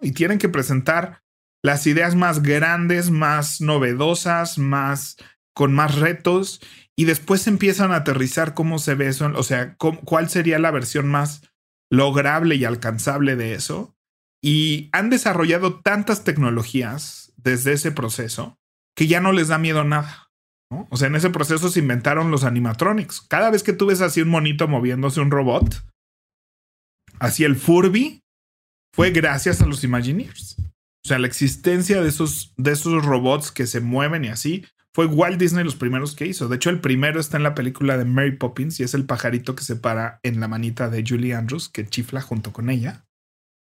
y tienen que presentar las ideas más grandes, más novedosas, más con más retos. Y después empiezan a aterrizar cómo se ve eso, o sea, cuál sería la versión más lograble y alcanzable de eso. Y han desarrollado tantas tecnologías desde ese proceso que ya no les da miedo nada. O sea, en ese proceso se inventaron los animatronics. Cada vez que tú ves así un monito moviéndose, un robot, así el Furby fue gracias a los Imagineers. O sea, la existencia de esos, de esos robots que se mueven y así fue Walt Disney los primeros que hizo. De hecho, el primero está en la película de Mary Poppins y es el pajarito que se para en la manita de Julie Andrews, que chifla junto con ella.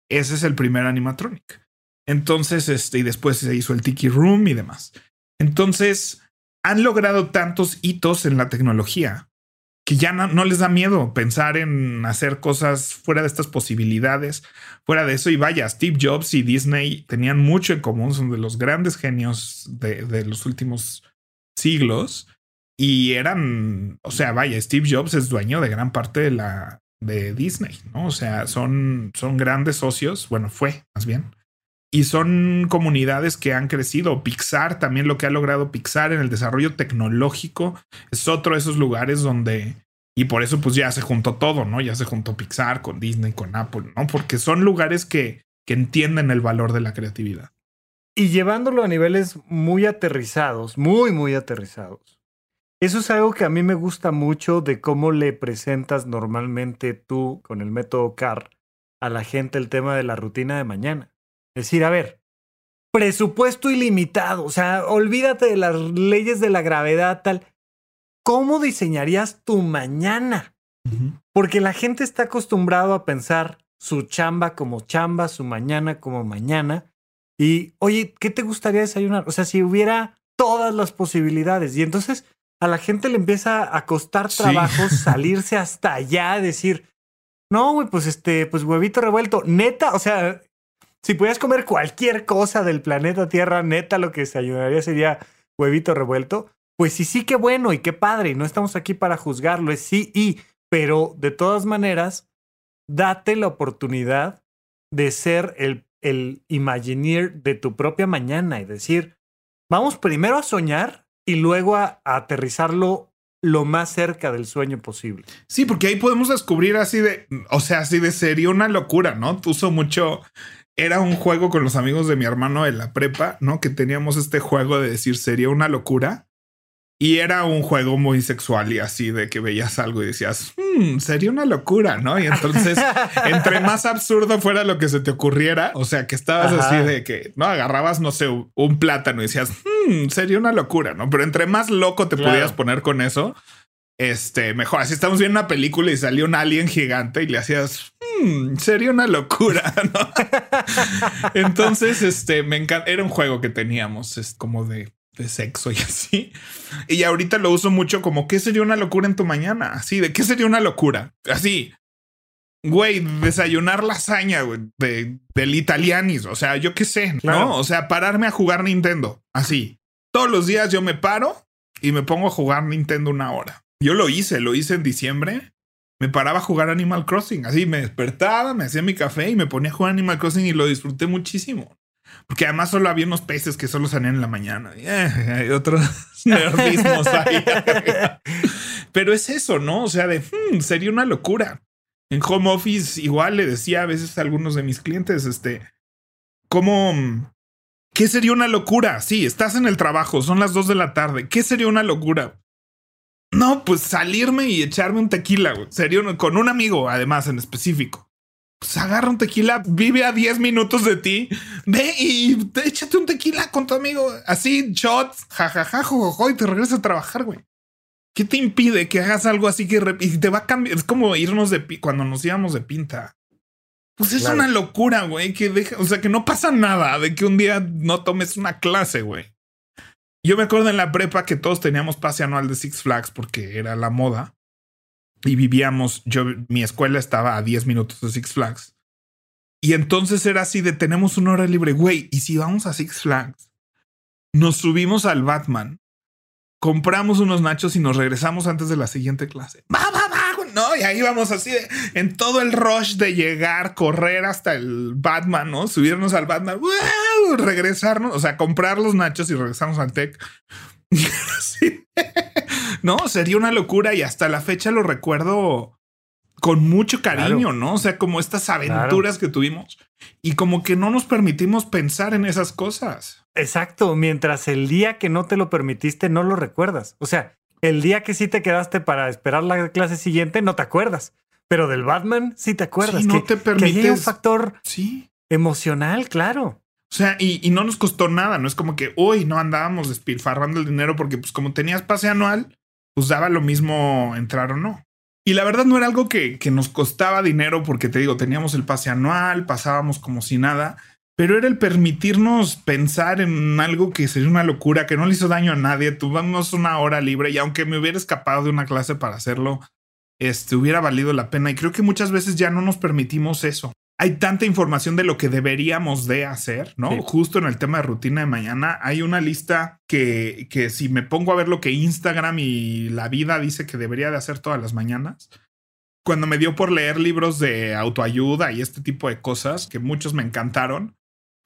Ese es el primer animatronic. Entonces, este, y después se hizo el Tiki Room y demás. Entonces, han logrado tantos hitos en la tecnología que ya no, les da miedo pensar en hacer cosas fuera de estas posibilidades, fuera de eso. Y vaya, Steve Jobs y Disney tenían mucho en común, son de los grandes genios de, los últimos siglos. Y eran, o sea, vaya, Steve Jobs es dueño de gran parte de la de Disney, ¿no? O sea, son, son grandes socios, bueno, fue más bien. Y son comunidades que han crecido. Pixar, también lo que ha logrado Pixar en el desarrollo tecnológico, es otro de esos lugares donde... Y por eso pues ya se juntó todo, ¿no? Ya se juntó Pixar con Disney, con Apple, ¿no? Porque son lugares que, que entienden el valor de la creatividad. Y llevándolo a niveles muy aterrizados, muy, muy aterrizados. Eso es algo que a mí me gusta mucho de cómo le presentas normalmente tú con el método CAR a la gente el tema de la rutina de mañana decir, a ver, presupuesto ilimitado, o sea, olvídate de las leyes de la gravedad, tal. ¿Cómo diseñarías tu mañana? Porque la gente está acostumbrado a pensar su chamba como chamba, su mañana como mañana. Y, oye, ¿qué te gustaría desayunar? O sea, si hubiera todas las posibilidades. Y entonces a la gente le empieza a costar trabajo <laughs> salirse hasta allá, decir, no, güey, pues este, pues huevito revuelto. Neta, o sea, si pudieras comer cualquier cosa del planeta Tierra, neta, lo que se ayudaría sería huevito revuelto. Pues sí, sí, qué bueno y qué padre. No estamos aquí para juzgarlo, es sí y. Pero de todas maneras, date la oportunidad de ser el, el Imagineer de tu propia mañana y decir, vamos primero a soñar y luego a, a aterrizarlo lo más cerca del sueño posible. Sí, porque ahí podemos descubrir así de, o sea, así de sería una locura, ¿no? Uso mucho era un juego con los amigos de mi hermano de la prepa, ¿no? Que teníamos este juego de decir sería una locura. Y era un juego muy sexual y así de que veías algo y decías, hmm, sería una locura, ¿no? Y entonces, <laughs> entre más absurdo fuera lo que se te ocurriera, o sea, que estabas así de que, ¿no? Agarrabas, no sé, un plátano y decías, hmm, sería una locura, ¿no? Pero entre más loco te podías poner con eso, este, mejor. Así estamos viendo una película y salió un alien gigante y le hacías, hmm, sería una locura, <laughs> ¿no? <laughs> Entonces, este, me encanta. Era un juego que teníamos, es como de, de sexo y así. Y ahorita lo uso mucho como, ¿qué sería una locura en tu mañana? Así, ¿de qué sería una locura? Así. Güey, desayunar lasaña, güey, de, del italianis. O sea, yo qué sé, ¿no? O sea, pararme a jugar Nintendo. Así. Todos los días yo me paro y me pongo a jugar Nintendo una hora. Yo lo hice, lo hice en diciembre. Me paraba a jugar Animal Crossing. Así me despertaba, me hacía mi café y me ponía a jugar Animal Crossing y lo disfruté muchísimo. Porque además solo había unos peces que solo salían en la mañana. Y, eh, hay otros <laughs> nerdismos ahí. <laughs> Pero es eso, ¿no? O sea, de hmm, sería una locura. En home office igual le decía a veces a algunos de mis clientes, este, ¿cómo? ¿Qué sería una locura? Sí, estás en el trabajo, son las dos de la tarde. ¿Qué sería una locura? No, pues salirme y echarme un tequila, güey. Sería con un amigo, además, en específico. Pues agarra un tequila, vive a 10 minutos de ti, ve y échate un tequila con tu amigo. Así, shots, jajaja, jojojo, y te regresas a trabajar, güey. ¿Qué te impide que hagas algo así que y te va a cambiar? Es como irnos de cuando nos íbamos de pinta. Pues es una locura, güey, que deja, o sea, que no pasa nada de que un día no tomes una clase, güey. Yo me acuerdo en la prepa que todos teníamos pase anual de Six Flags porque era la moda y vivíamos, yo, mi escuela estaba a 10 minutos de Six Flags. Y entonces era así de tenemos una hora libre, güey, y si vamos a Six Flags, nos subimos al Batman, compramos unos nachos y nos regresamos antes de la siguiente clase. ¡Va, va! ¿No? Y ahí vamos así de, en todo el rush de llegar, correr hasta el Batman, ¿no? Subirnos al Batman, regresarnos, o sea, comprar los nachos y regresarnos al tech. <laughs> no, sería una locura y hasta la fecha lo recuerdo con mucho cariño, ¿no? O sea, como estas aventuras que tuvimos y como que no nos permitimos pensar en esas cosas. Exacto, mientras el día que no te lo permitiste no lo recuerdas. O sea, el día que sí te quedaste para esperar la clase siguiente, no te acuerdas. Pero del Batman sí te acuerdas. no te permites. un factor emocional, claro. O sea, y, y, no nos costó nada. No es como que, uy, no andábamos despilfarrando el dinero porque, pues, como tenías pase anual, pues daba lo mismo entrar o no. Y la verdad no era algo que, que nos costaba dinero porque te digo, teníamos el pase anual, pasábamos como si nada, pero era el permitirnos pensar en algo que sería una locura, que no le hizo daño a nadie. Tuvimos una hora libre y aunque me hubiera escapado de una clase para hacerlo, este hubiera valido la pena. Y creo que muchas veces ya no nos permitimos eso. Hay tanta información de lo que deberíamos de hacer, ¿no? Justo en el tema de rutina de mañana, hay una lista que, que si me pongo a ver lo que Instagram y la vida dice que debería de hacer todas las mañanas, cuando me dio por leer libros de autoayuda y este tipo de cosas, que muchos me encantaron,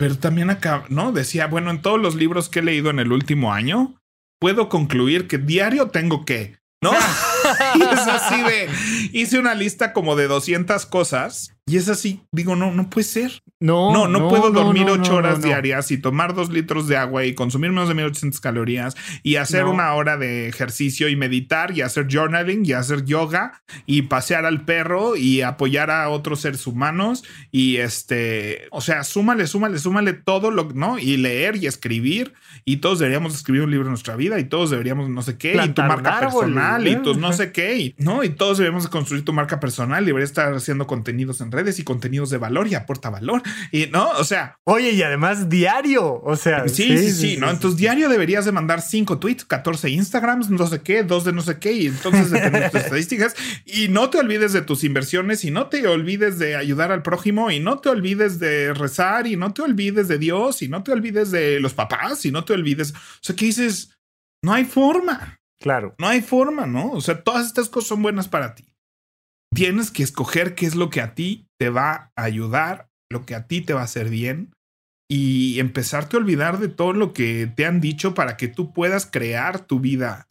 pero también acá, ¿no? Decía, bueno, en todos los libros que he leído en el último año, puedo concluir que diario tengo que, ¿no? <laughs> <laughs> y es así de, hice una lista como de 200 cosas y es así, digo, no, no puede ser. No, no, no, puedo dormir ocho horas diarias y tomar dos litros de agua y consumir menos de 1800 calorías y hacer una hora de ejercicio y meditar y hacer journaling y hacer yoga y pasear al perro y apoyar a otros seres humanos y este, o sea, súmale, súmale, súmale todo lo, ¿no? Y leer y escribir y todos deberíamos escribir un libro en nuestra vida y todos deberíamos no sé qué y tu marca personal y tus no sé qué y, ¿no? Y todos deberíamos construir tu marca personal y debería estar haciendo contenidos en redes y contenidos de valor y aporta valor. Y no, o sea. Oye, y además diario. O sea. Sí, sí, sí, ¿no? entonces diario deberías de mandar cinco tweets, 14 Instagrams, no sé qué, dos de no sé qué. Y entonces de tus <laughs> estadísticas. Y no te olvides de tus inversiones y no te olvides de ayudar al prójimo y no te olvides de rezar y no te olvides de Dios y no te olvides de los papás y no te olvides. O sea, que dices, no hay forma. Claro. No hay forma, ¿no? O sea, todas estas cosas son buenas para ti tienes que escoger qué es lo que a ti te va a ayudar, lo que a ti te va a hacer bien y empezarte a olvidar de todo lo que te han dicho para que tú puedas crear tu vida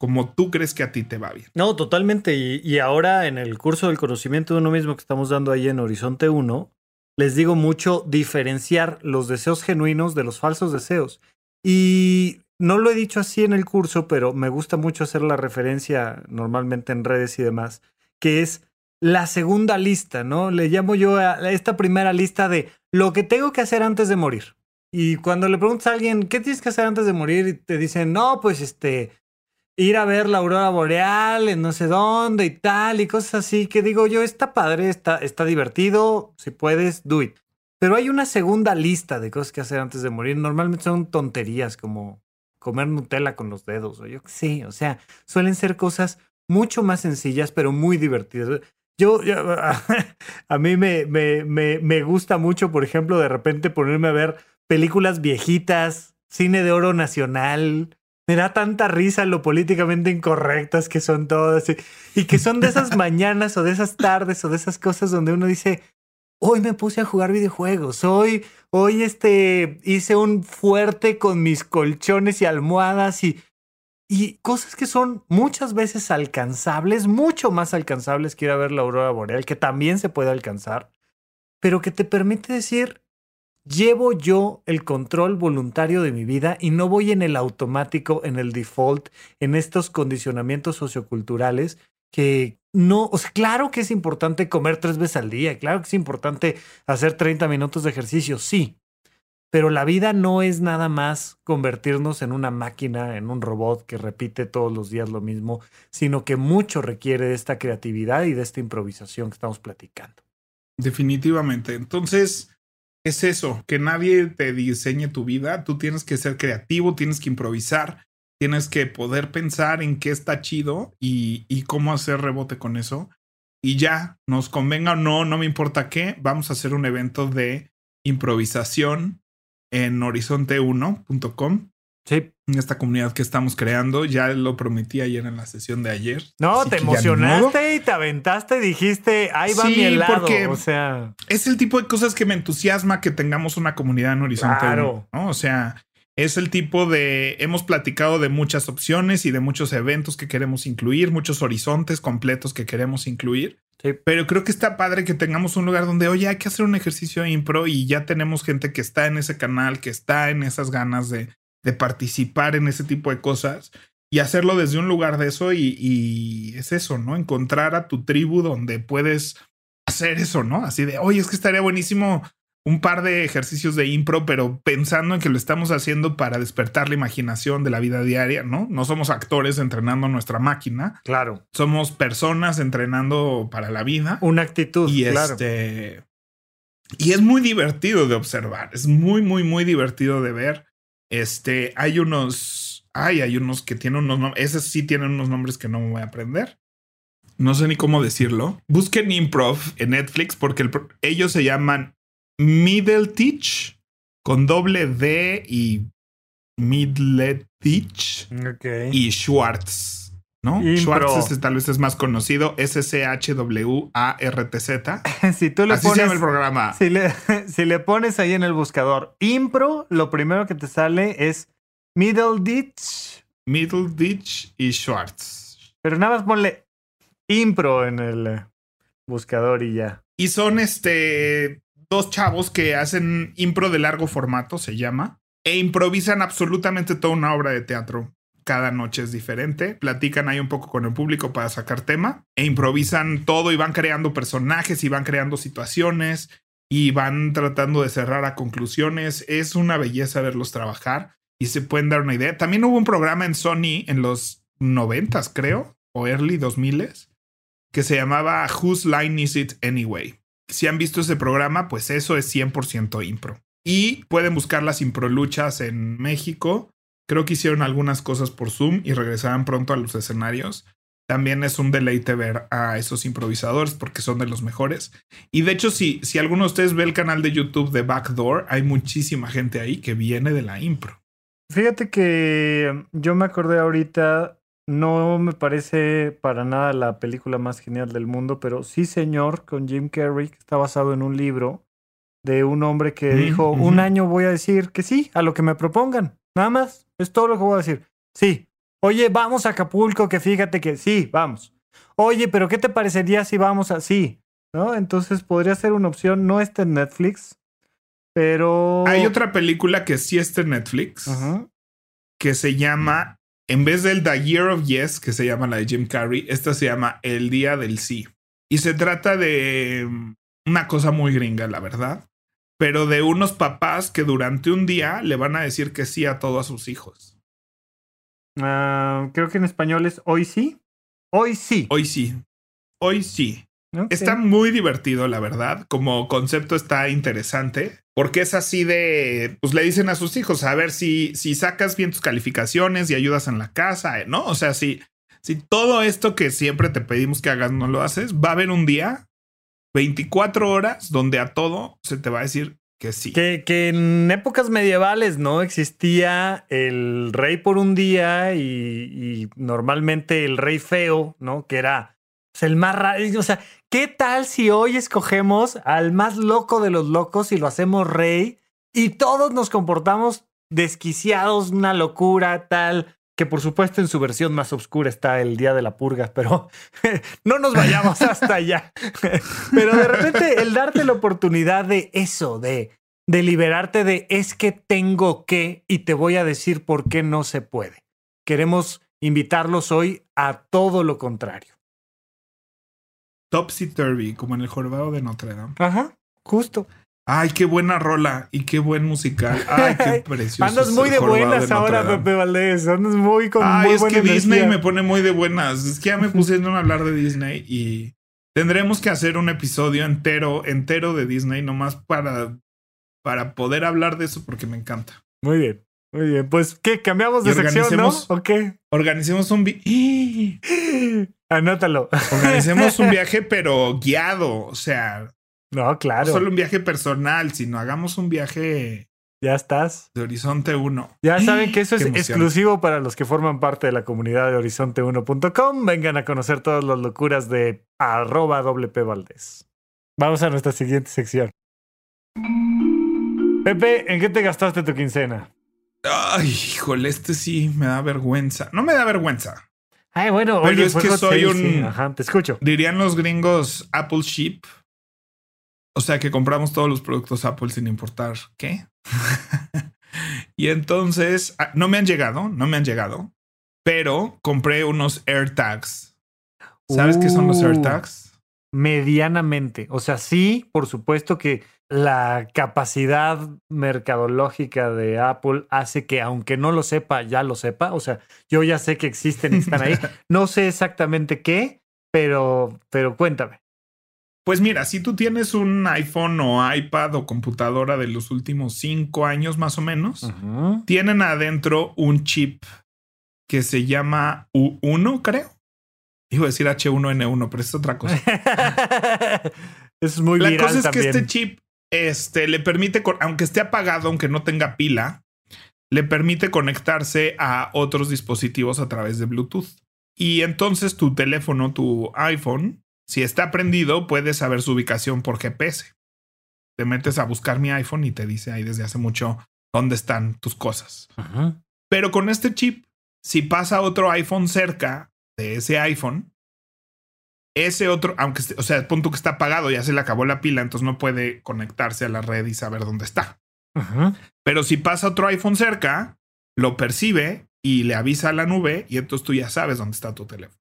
como tú crees que a ti te va bien. No, totalmente. Y, ahora en el curso del conocimiento de uno mismo que estamos dando ahí en Horizonte 1, les digo mucho diferenciar los deseos genuinos de los falsos deseos. Y no lo he dicho así en el curso, pero me gusta mucho hacer la referencia normalmente en redes y demás, que es la segunda lista, ¿no? Le llamo yo a esta primera lista de lo que tengo que hacer antes de morir. Y cuando le preguntas a alguien, ¿qué tienes que hacer antes de morir? Y te dicen, no, pues este, ir a ver la aurora boreal en no sé dónde y tal, y cosas así, que digo yo, está padre, está, está divertido, si puedes, do it. Pero hay una segunda lista de cosas que hacer antes de morir. Normalmente son tonterías como comer Nutella con los dedos, o yo qué o sea, suelen ser cosas mucho más sencillas, pero muy divertidas. Yo, <laughs> a mí me, me, me, me gusta mucho, por ejemplo, de repente ponerme a ver películas viejitas, cine de oro nacional. Me da tanta risa lo políticamente incorrectas que son todas y que son de esas <laughs> mañanas o de esas tardes o de esas cosas donde uno dice, hoy me puse a jugar videojuegos, hoy, hoy este, hice un fuerte con mis colchones y almohadas y y cosas que son muchas veces alcanzables, mucho más alcanzables que ir a ver la aurora boreal, que también se puede alcanzar, pero que te permite decir, llevo yo el control voluntario de mi vida y no voy en el automático, en el default, en estos condicionamientos socioculturales que no, claro que es importante comer tres veces al día, claro que es importante hacer 30 minutos de ejercicio, sí, pero la vida no es nada más convertirnos en una máquina, en un robot que repite todos los días lo mismo, sino que mucho requiere de esta creatividad y de esta improvisación que estamos platicando. Definitivamente. Entonces, es eso, que nadie te diseñe tu vida, tú tienes que ser creativo, tienes que improvisar, tienes que poder pensar en qué está chido y, y cómo hacer rebote con eso. Y ya, nos convenga o no, no me importa qué, vamos a hacer un evento de improvisación en horizonte1.com. Sí. En esta comunidad que estamos creando, ya lo prometí ayer en la sesión de ayer. No, te emocionaste y te aventaste dijiste, ahí va mi helado. o sea, es el tipo de cosas que me entusiasma que tengamos una comunidad en Horizonte claro. ¿no? O sea, es el tipo de hemos platicado de muchas opciones y de muchos eventos que queremos incluir, muchos horizontes completos que queremos incluir. Pero creo que está padre que tengamos un lugar donde, oye, hay que hacer un ejercicio impro y ya tenemos gente que está en ese canal, que está en esas ganas de, de participar en ese tipo de cosas y hacerlo desde un lugar de eso y, y, es eso, ¿no? Encontrar a tu tribu donde puedes hacer eso, ¿no? Así de, oye, es que estaría buenísimo un par de ejercicios de impro, pero pensando en que lo estamos haciendo para despertar la imaginación de la vida diaria, ¿no? No somos actores entrenando nuestra máquina. Claro. Somos personas entrenando para la vida. Una actitud. Y claro. este. Y es muy divertido de observar. Es muy, muy, muy divertido de ver. Este, hay unos. Ay, hay unos que tienen unos nombres. Esos sí tienen unos nombres que no me voy a aprender. No sé ni cómo decirlo. Busquen improv en Netflix porque el, ellos se llaman Middle Teach con doble D y Middle Teach okay. y Schwartz. ¿No? Impro. Schwartz este, tal vez es más conocido. S-C-H-W-A-R-T-Z. <laughs> si tú le Así pones, se llama el programa. Si le, <laughs> si le pones ahí en el buscador impro, lo primero que te sale es Middle Ditch. Middle Ditch y Schwartz. Pero nada más ponle impro en el eh, buscador y ya. Y son este dos chavos que hacen impro de largo formato, se llama, e improvisan absolutamente toda una obra de teatro. Cada noche es diferente, platican ahí un poco con el público para sacar tema, e improvisan todo y van creando personajes y van creando situaciones y van tratando de cerrar a conclusiones. Es una belleza verlos trabajar y se pueden dar una idea. También hubo un programa en Sony en los noventas, creo, o early 2000 que se llamaba Whose Line Is It Anyway? Si han visto ese programa, pues eso es 100% impro. Y pueden buscar las improluchas en México. Creo que hicieron algunas cosas por Zoom y regresarán pronto a los escenarios. También es un deleite ver a esos improvisadores porque son de los mejores. Y de hecho, si, si alguno de ustedes ve el canal de YouTube de Backdoor, hay muchísima gente ahí que viene de la impro. Fíjate que yo me acordé ahorita no me parece para nada la película más genial del mundo, pero sí, señor, con Jim Carrey, que está basado en un libro de un hombre que Mm, dijo, un año voy a decir que sí, a lo que me propongan. Nada más, es todo lo que voy a decir. Sí. Oye, vamos a Acapulco, que fíjate que sí, vamos. Oye, pero ¿qué te parecería si vamos así? ¿No? Entonces podría ser una opción. No está en Netflix, pero... Hay otra película que sí está en Netflix que se llama, en vez del The Year of Yes, que se llama la de Jim Carrey, esta se llama El Día del Sí. Y se trata de mm, una cosa muy gringa, la verdad, pero de unos papás que durante un día le van a decir que sí a todos sus hijos. Ah, creo que en español es hoy sí. Hoy sí. Hoy sí, hoy sí. Está muy divertido, la verdad. Como concepto está interesante. Porque es así de, pues le dicen a sus hijos, a ver si, si sacas bien tus calificaciones y ayudas en la casa, ¿no? O sea, si, si todo esto que siempre te pedimos que hagas no lo haces, va a haber un día, 24 horas, donde a todo se te va a decir que sí. Que, que en épocas medievales no existía el rey por un día y, y normalmente el rey feo, ¿no? Que era pues, el más raro. O sea, ¿qué tal si hoy escogemos al más loco de los locos y lo hacemos rey y todos nos comportamos desquiciados, una locura tal? Que por supuesto en su versión más oscura está el día de la purga, pero <laughs> no nos vayamos hasta allá. <laughs> Pero de repente el darte la oportunidad de eso, de, de liberarte de es que tengo que y te voy a decir por qué no se puede. Queremos invitarlos hoy a todo lo contrario. Topsy Turvy, como en el jorobado de Notre Dame. Ajá, justo. Ay, qué buena rola y qué buen musical. Ay, qué <laughs> precioso. Andas muy de buenas ahora. Pepe Valdés. Andas muy con Ay, muy es buena que Disney me pone muy de buenas. Es que ya me pusieron a hablar de Disney y tendremos que hacer un episodio entero, entero de Disney, nomás para, para poder hablar de eso porque me encanta. Muy bien, muy bien. Pues, ¿qué? ¿Cambiamos de sección, no? ¿O qué? Organicemos un vi- <gasps> Anótalo. organicemos un viaje, <laughs> pero guiado. O sea, No, no claro. solo un viaje personal, sino hagamos un viaje Ya estás. de Horizonte 1. Ya saben que <gasps> eso es exclusivo para los que forman parte de la comunidad de horizonte1.com. Vengan a conocer todas las locuras de arroba WP Valdés. Vamos a nuestra siguiente sección. Pepe, ¿en qué te gastaste tu quincena? Ay, híjole, este sí me da vergüenza. No me da vergüenza. Ay, bueno, Pero oye, es que soy sí. un- Ajá, te escucho. Dirían los gringos Apple Sheep. O sea que compramos todos los productos Apple sin importar qué. <laughs> y entonces ah, no me han llegado, no me han llegado, pero compré unos AirTags. ¿Sabes qué son los Uh. AirTags? Medianamente. O sea, sí, por supuesto que la capacidad mercadológica de Apple hace que aunque no lo sepa, ya lo sepa. O sea, yo ya sé que existen y están ahí. <laughs> No sé exactamente qué, pero, pero cuéntame. Pues mira, si tú tienes un iPhone o iPad o computadora de los últimos cinco años más o menos, tienen adentro un chip que se llama U1, creo. Iba a decir H1N1, pero es otra cosa. <laughs> es muy La cosa es que este chip este, le permite, aunque esté apagado, aunque no tenga pila, le permite conectarse a otros dispositivos a través de Bluetooth. Y entonces tu teléfono, tu iPhone, si está prendido, puedes saber su ubicación por GPS. Te metes a buscar mi iPhone y te dice ahí desde hace mucho dónde están tus cosas. Pero con este chip, si pasa otro iPhone cerca de ese iPhone, ese otro, aunque, o sea, el punto que está apagado, ya se le acabó la pila, entonces no puede conectarse a la red y saber dónde está. Pero si pasa otro iPhone cerca, lo percibe y le avisa a la nube y entonces tú ya sabes dónde está tu teléfono.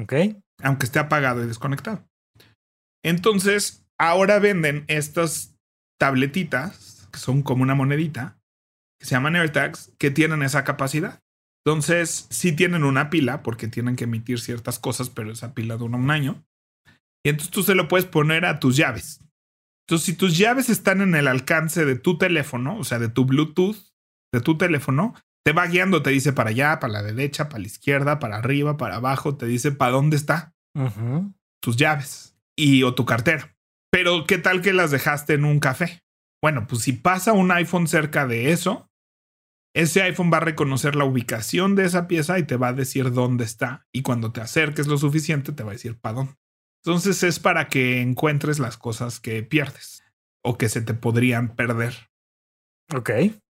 Ok. Aunque esté apagado y desconectado. Entonces, ahora venden estas tabletitas, que son como una monedita, que se llaman AirTags, que tienen esa capacidad. Entonces, sí tienen una pila porque tienen que emitir ciertas cosas, pero esa pila dura un año. Y entonces tú se lo puedes poner a tus llaves. Entonces, si tus llaves están en el alcance de tu teléfono, o sea, de tu Bluetooth, de tu teléfono, te va guiando, te dice para allá, para la derecha, para la izquierda, para arriba, para abajo, te dice para dónde está tus llaves y o tu cartera. Pero, ¿qué tal que las dejaste en un café? Bueno, pues si pasa un iPhone cerca de eso, ese iPhone va a reconocer la ubicación de esa pieza y te va a decir dónde está. Y cuando te acerques lo suficiente, te va a decir para dónde. Entonces es para que encuentres las cosas que pierdes o que se te podrían perder. Ok.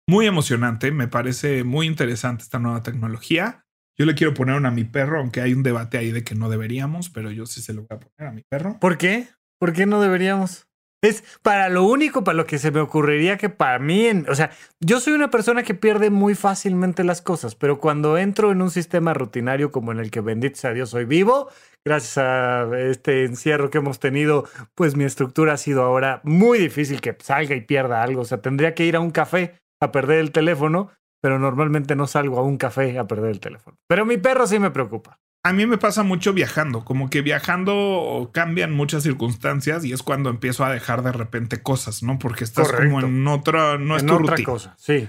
Muy emocionante, me parece muy interesante esta nueva tecnología. Yo le quiero poner una a mi perro, aunque hay un debate ahí de que no deberíamos, pero yo sí se lo voy a poner a mi perro. ¿Por qué? ¿Por qué no deberíamos? Es para lo único, para lo que se me ocurriría que para mí, o sea, yo soy una persona que pierde muy fácilmente las cosas, pero cuando entro en un sistema rutinario como en el que bendito sea Dios soy vivo, gracias a este encierro que hemos tenido, pues mi estructura ha sido ahora muy difícil que salga y pierda algo. O sea, tendría que ir a un café a perder el teléfono, pero normalmente no salgo a un café a perder el teléfono. Pero mi perro sí me preocupa a mí me pasa mucho viajando, como que viajando cambian muchas circunstancias y es cuando empiezo a dejar de repente cosas, ¿no? Porque estás como en otra, no es tu otra cosa, sí.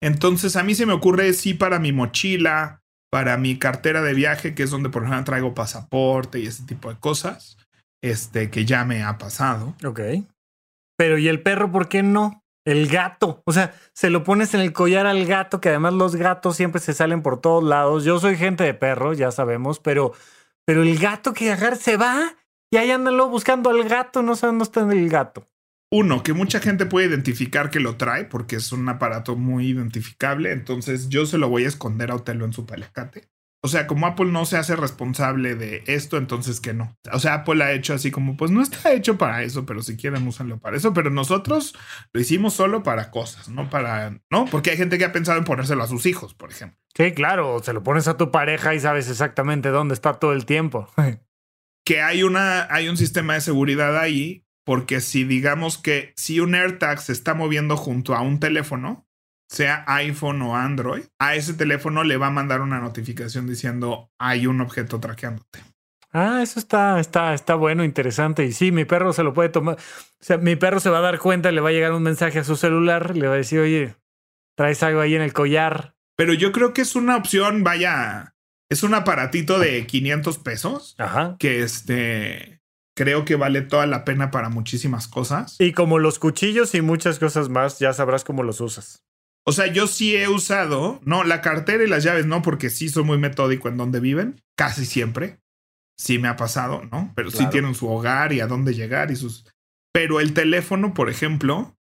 Entonces a mí se me ocurre sí para mi mochila, para mi cartera de viaje, que es donde por ejemplo traigo pasaporte y ese tipo de cosas, este que ya me ha pasado. Ok. Pero ¿y el perro por qué no? El gato. O sea, se lo pones en el collar al gato, que además los gatos siempre se salen por todos lados. Yo soy gente de perro, ya sabemos, pero, pero el gato que agarra se va y ahí andanlo buscando al gato, no saben dónde está el gato. Uno, que mucha gente puede identificar que lo trae porque es un aparato muy identificable. Entonces yo se lo voy a esconder a Otelo en su palacate. O sea, como Apple no se hace responsable de esto, entonces que no. O sea, Apple ha hecho así como, pues no está hecho para eso, pero si quieren úsenlo para eso. Pero nosotros lo hicimos solo para cosas, no para, ¿no? Porque hay gente que ha pensado en ponérselo a sus hijos, por ejemplo. Sí, claro, se lo pones a tu pareja y sabes exactamente dónde está todo el tiempo. <laughs> que hay una, hay un sistema de seguridad ahí, porque si digamos que si un AirTag se está moviendo junto a un teléfono, sea iPhone o Android, a ese teléfono le va a mandar una notificación diciendo hay un objeto traqueándote. Ah, eso está, está, está bueno, interesante. Y sí, mi perro se lo puede tomar. O sea, mi perro se va a dar cuenta, le va a llegar un mensaje a su celular, le va a decir, oye, traes algo ahí en el collar. Pero yo creo que es una opción, vaya, es un aparatito de 500 pesos. Ajá. Que este, creo que vale toda la pena para muchísimas cosas. Y como los cuchillos y muchas cosas más, ya sabrás cómo los usas. O sea, yo sí he usado, no, la cartera y las llaves no, porque sí soy muy metódico en dónde viven, casi siempre. Sí me ha pasado, ¿no? Pero sí tienen su hogar y a dónde llegar y sus... Pero el teléfono, por ejemplo,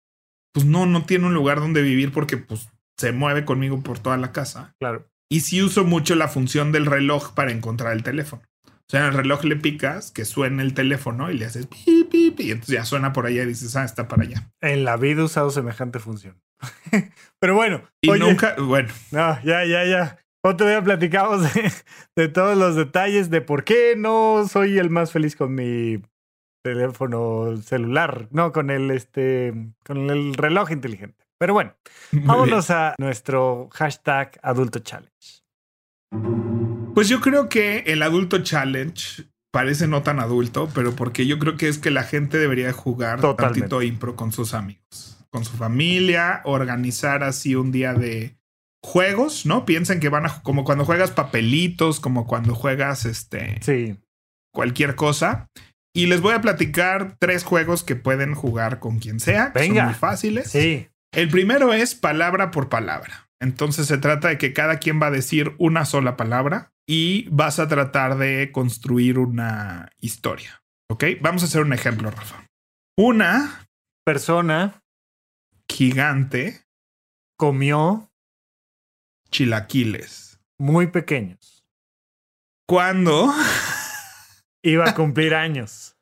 pues no, no tiene un lugar donde vivir porque pues se mueve conmigo por toda la casa. Claro. Y sí uso mucho la función del reloj para encontrar el teléfono. O sea, en el reloj le picas, que suene el teléfono y le haces pi, pi, pi, y entonces ya suena por allá y dices, ah, está para allá. En la vida he usado semejante función. <laughs> Pero bueno. Y nunca, bueno. No, ya, ya, ya. Otro día platicamos <laughs> de, de, todos los detalles de por qué no soy el más feliz con mi teléfono celular, no con el este con el reloj inteligente. Pero bueno, vámonos a nuestro hashtag adulto challenge. Pues yo creo que el adulto challenge parece no tan adulto, pero porque yo creo que es que la gente debería jugar Totalmente. tantito impro con sus amigos, con su familia, organizar así un día de juegos, ¿no? Piensen que van a como cuando juegas papelitos, como cuando juegas este Sí. cualquier cosa. Y les voy a platicar tres juegos que pueden jugar con quien sea, que Venga. son muy fáciles. Sí. El primero es palabra por palabra. Entonces se trata de que cada quien va a decir una sola palabra y vas a tratar de construir una historia. ¿Ok? Vamos a hacer un ejemplo, Rafa. Una Persona gigante comió chilaquiles. muy pequeños. Cuando... <laughs> Iba a cumplir años.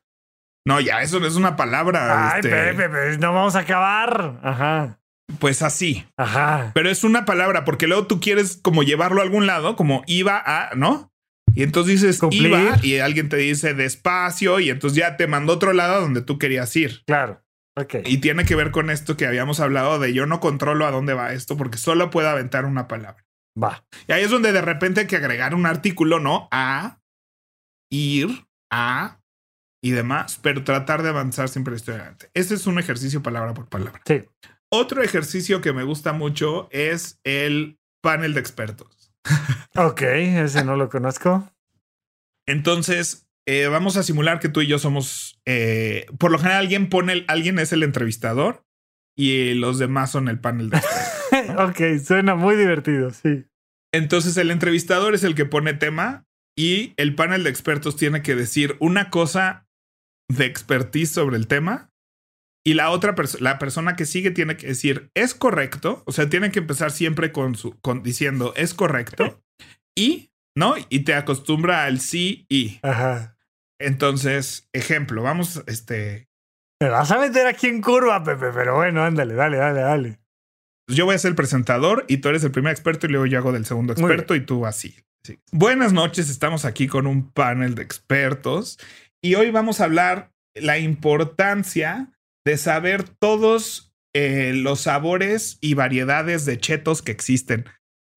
No, ya, eso no es una palabra. Ay, este, Pepe, Pepe, no vamos a acabar. Ajá. Pues así. Ajá. Pero es una palabra porque luego tú quieres como llevarlo a algún lado, como iba a, ¿no? Y entonces dices Cumplir. iba y alguien te dice despacio y entonces ya te mandó a otro lado donde tú querías ir. Claro. Y tiene que ver con esto que habíamos hablado de yo no controlo a dónde va esto porque solo puedo aventar una palabra. Va. Y ahí es donde de repente hay que agregar un artículo, ¿no? A, ir, a y demás, pero tratar de avanzar siempre estoy adelante. Ese es un ejercicio palabra por palabra. Sí. Otro ejercicio que me gusta mucho es el panel de expertos. <laughs> Ok, ese no lo conozco. Entonces, eh, vamos a simular que tú y yo somos, eh, por lo general alguien pone, el- alguien es el entrevistador y los demás son el panel de expertos. <laughs> ok, suena muy divertido, sí. Entonces el entrevistador es el que pone tema y el panel de expertos tiene que decir una cosa de expertise sobre el tema y la otra persona, la persona que sigue tiene que decir es correcto, o sea, tiene que empezar siempre con su con diciendo es correcto <laughs> y no y te acostumbra al sí y. Ajá. Entonces, ejemplo, vamos este Me vas a meter aquí en curva, Pepe, pero bueno, ándale, dale, dale, dale. yo voy a ser el presentador y tú eres el primer experto y luego yo hago del segundo experto y tú así. Sí. Buenas noches, estamos aquí con un panel de expertos y hoy vamos a hablar la importancia de saber todos eh, los sabores y variedades de chetos que existen.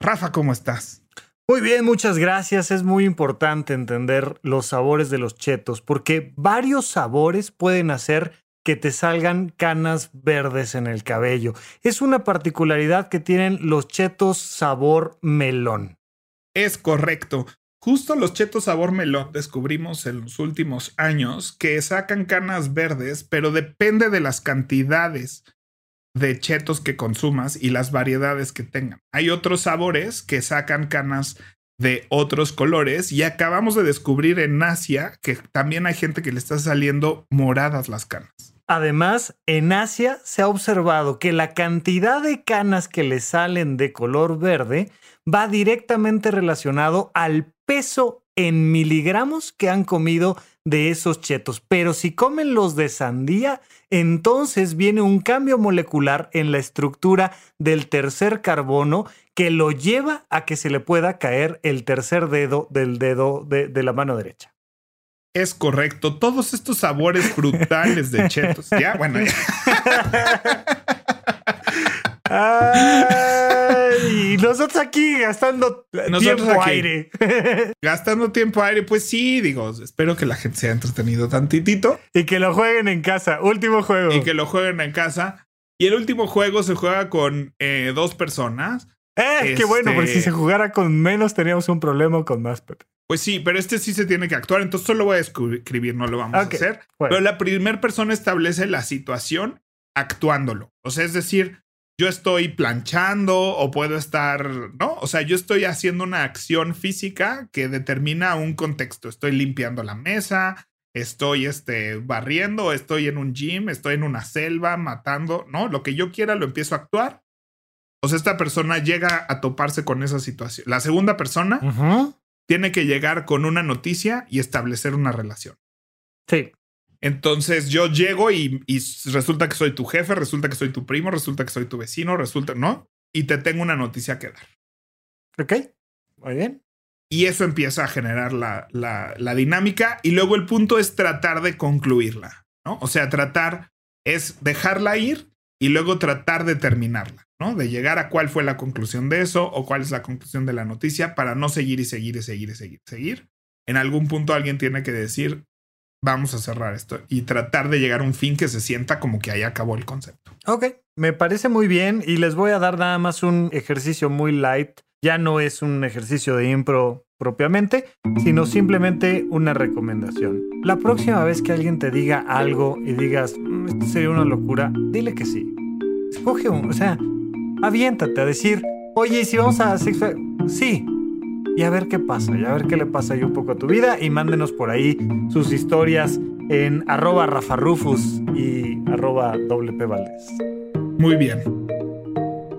Rafa, ¿cómo estás? Muy bien, muchas gracias. Es muy importante entender los sabores de los chetos porque varios sabores pueden hacer que te salgan canas verdes en el cabello. Es una particularidad que tienen los chetos sabor melón. Es correcto. Justo los chetos sabor melón descubrimos en los últimos años que sacan canas verdes, pero depende de las cantidades de chetos que consumas y las variedades que tengan. Hay otros sabores que sacan canas de otros colores y acabamos de descubrir en Asia que también hay gente que le está saliendo moradas las canas. Además, en Asia se ha observado que la cantidad de canas que le salen de color verde va directamente relacionado al peso en miligramos que han comido de esos chetos. Pero si comen los de sandía, entonces viene un cambio molecular en la estructura del tercer carbono que lo lleva a que se le pueda caer el tercer dedo del dedo de, de la mano derecha. Es correcto. Todos estos sabores frutales de <laughs> chetos. Ya, bueno, ya. <laughs> Ay, y nosotros aquí gastando Nosotros tiempo aquí. aire. <laughs> gastando tiempo aire, pues sí, digo, espero que la gente se haya entretenido tantitito y que lo jueguen en casa. Último juego. y que lo jueguen en casa. Y el último juego se juega con eh, dos personas. Eh, qué bueno, porque este- si se jugara con menos teníamos un problema con más, Pepe. Pues sí, pero este sí se tiene que actuar, entonces solo voy a escribir, no lo vamos a hacer. bueno. Pero la primera persona establece la situación actuándolo. O sea, es decir, yo estoy planchando o puedo estar, ¿no? O sea, yo estoy haciendo una acción física que determina un contexto. Estoy limpiando la mesa, estoy este, barriendo, estoy en un gym, estoy en una selva matando, ¿no? Lo que yo quiera lo empiezo a actuar. O sea, esta persona llega a toparse con esa situación. La segunda persona tiene que llegar con una noticia y establecer una relación. Sí. Entonces yo llego y, y resulta que soy tu jefe, resulta que soy tu primo, resulta que soy tu vecino, resulta, ¿no? Y te tengo una noticia que dar. ¿Ok? Muy bien. Y eso empieza a generar la, la, la dinámica. Y luego el punto es tratar de concluirla, ¿no? O sea, tratar es dejarla ir y luego tratar de terminarla, ¿no? De llegar a cuál fue la conclusión de eso o cuál es la conclusión de la noticia para no seguir y seguir y seguir y seguir, seguir. En algún punto alguien tiene que decir, vamos a cerrar esto y tratar de llegar a un fin que se sienta como que ahí acabó el concepto. Ok, me parece muy bien y les voy a dar nada más un ejercicio muy light. Ya no es un ejercicio de impro propiamente, sino simplemente una recomendación. La próxima vez que alguien te diga algo y digas, "Mm, esto sería una locura, dile que sí. Escoge un, o sea, aviéntate a decir, oye, ¿y si vamos a sí. Y a ver qué pasa, y a ver qué le pasa ahí un poco a tu vida y mándenos por ahí sus historias en arroba rafarrufus y arroba WP Valdés. Muy bien.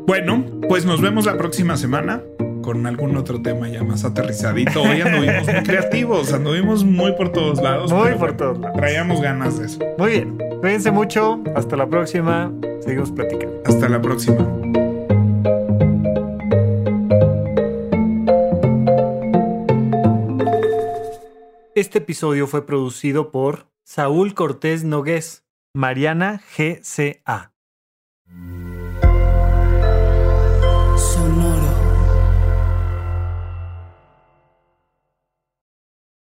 Bueno, pues nos vemos la próxima semana con algún otro tema ya más aterrizadito. Hoy anduvimos muy <laughs> creativos, anduvimos muy por todos lados. Muy por bueno, todos lados. Traíamos ganas de eso. Muy bien, cuídense mucho, hasta la próxima, seguimos platicando. Hasta la próxima. Este episodio fue producido por Saúl Cortés Nogués, Mariana GCA.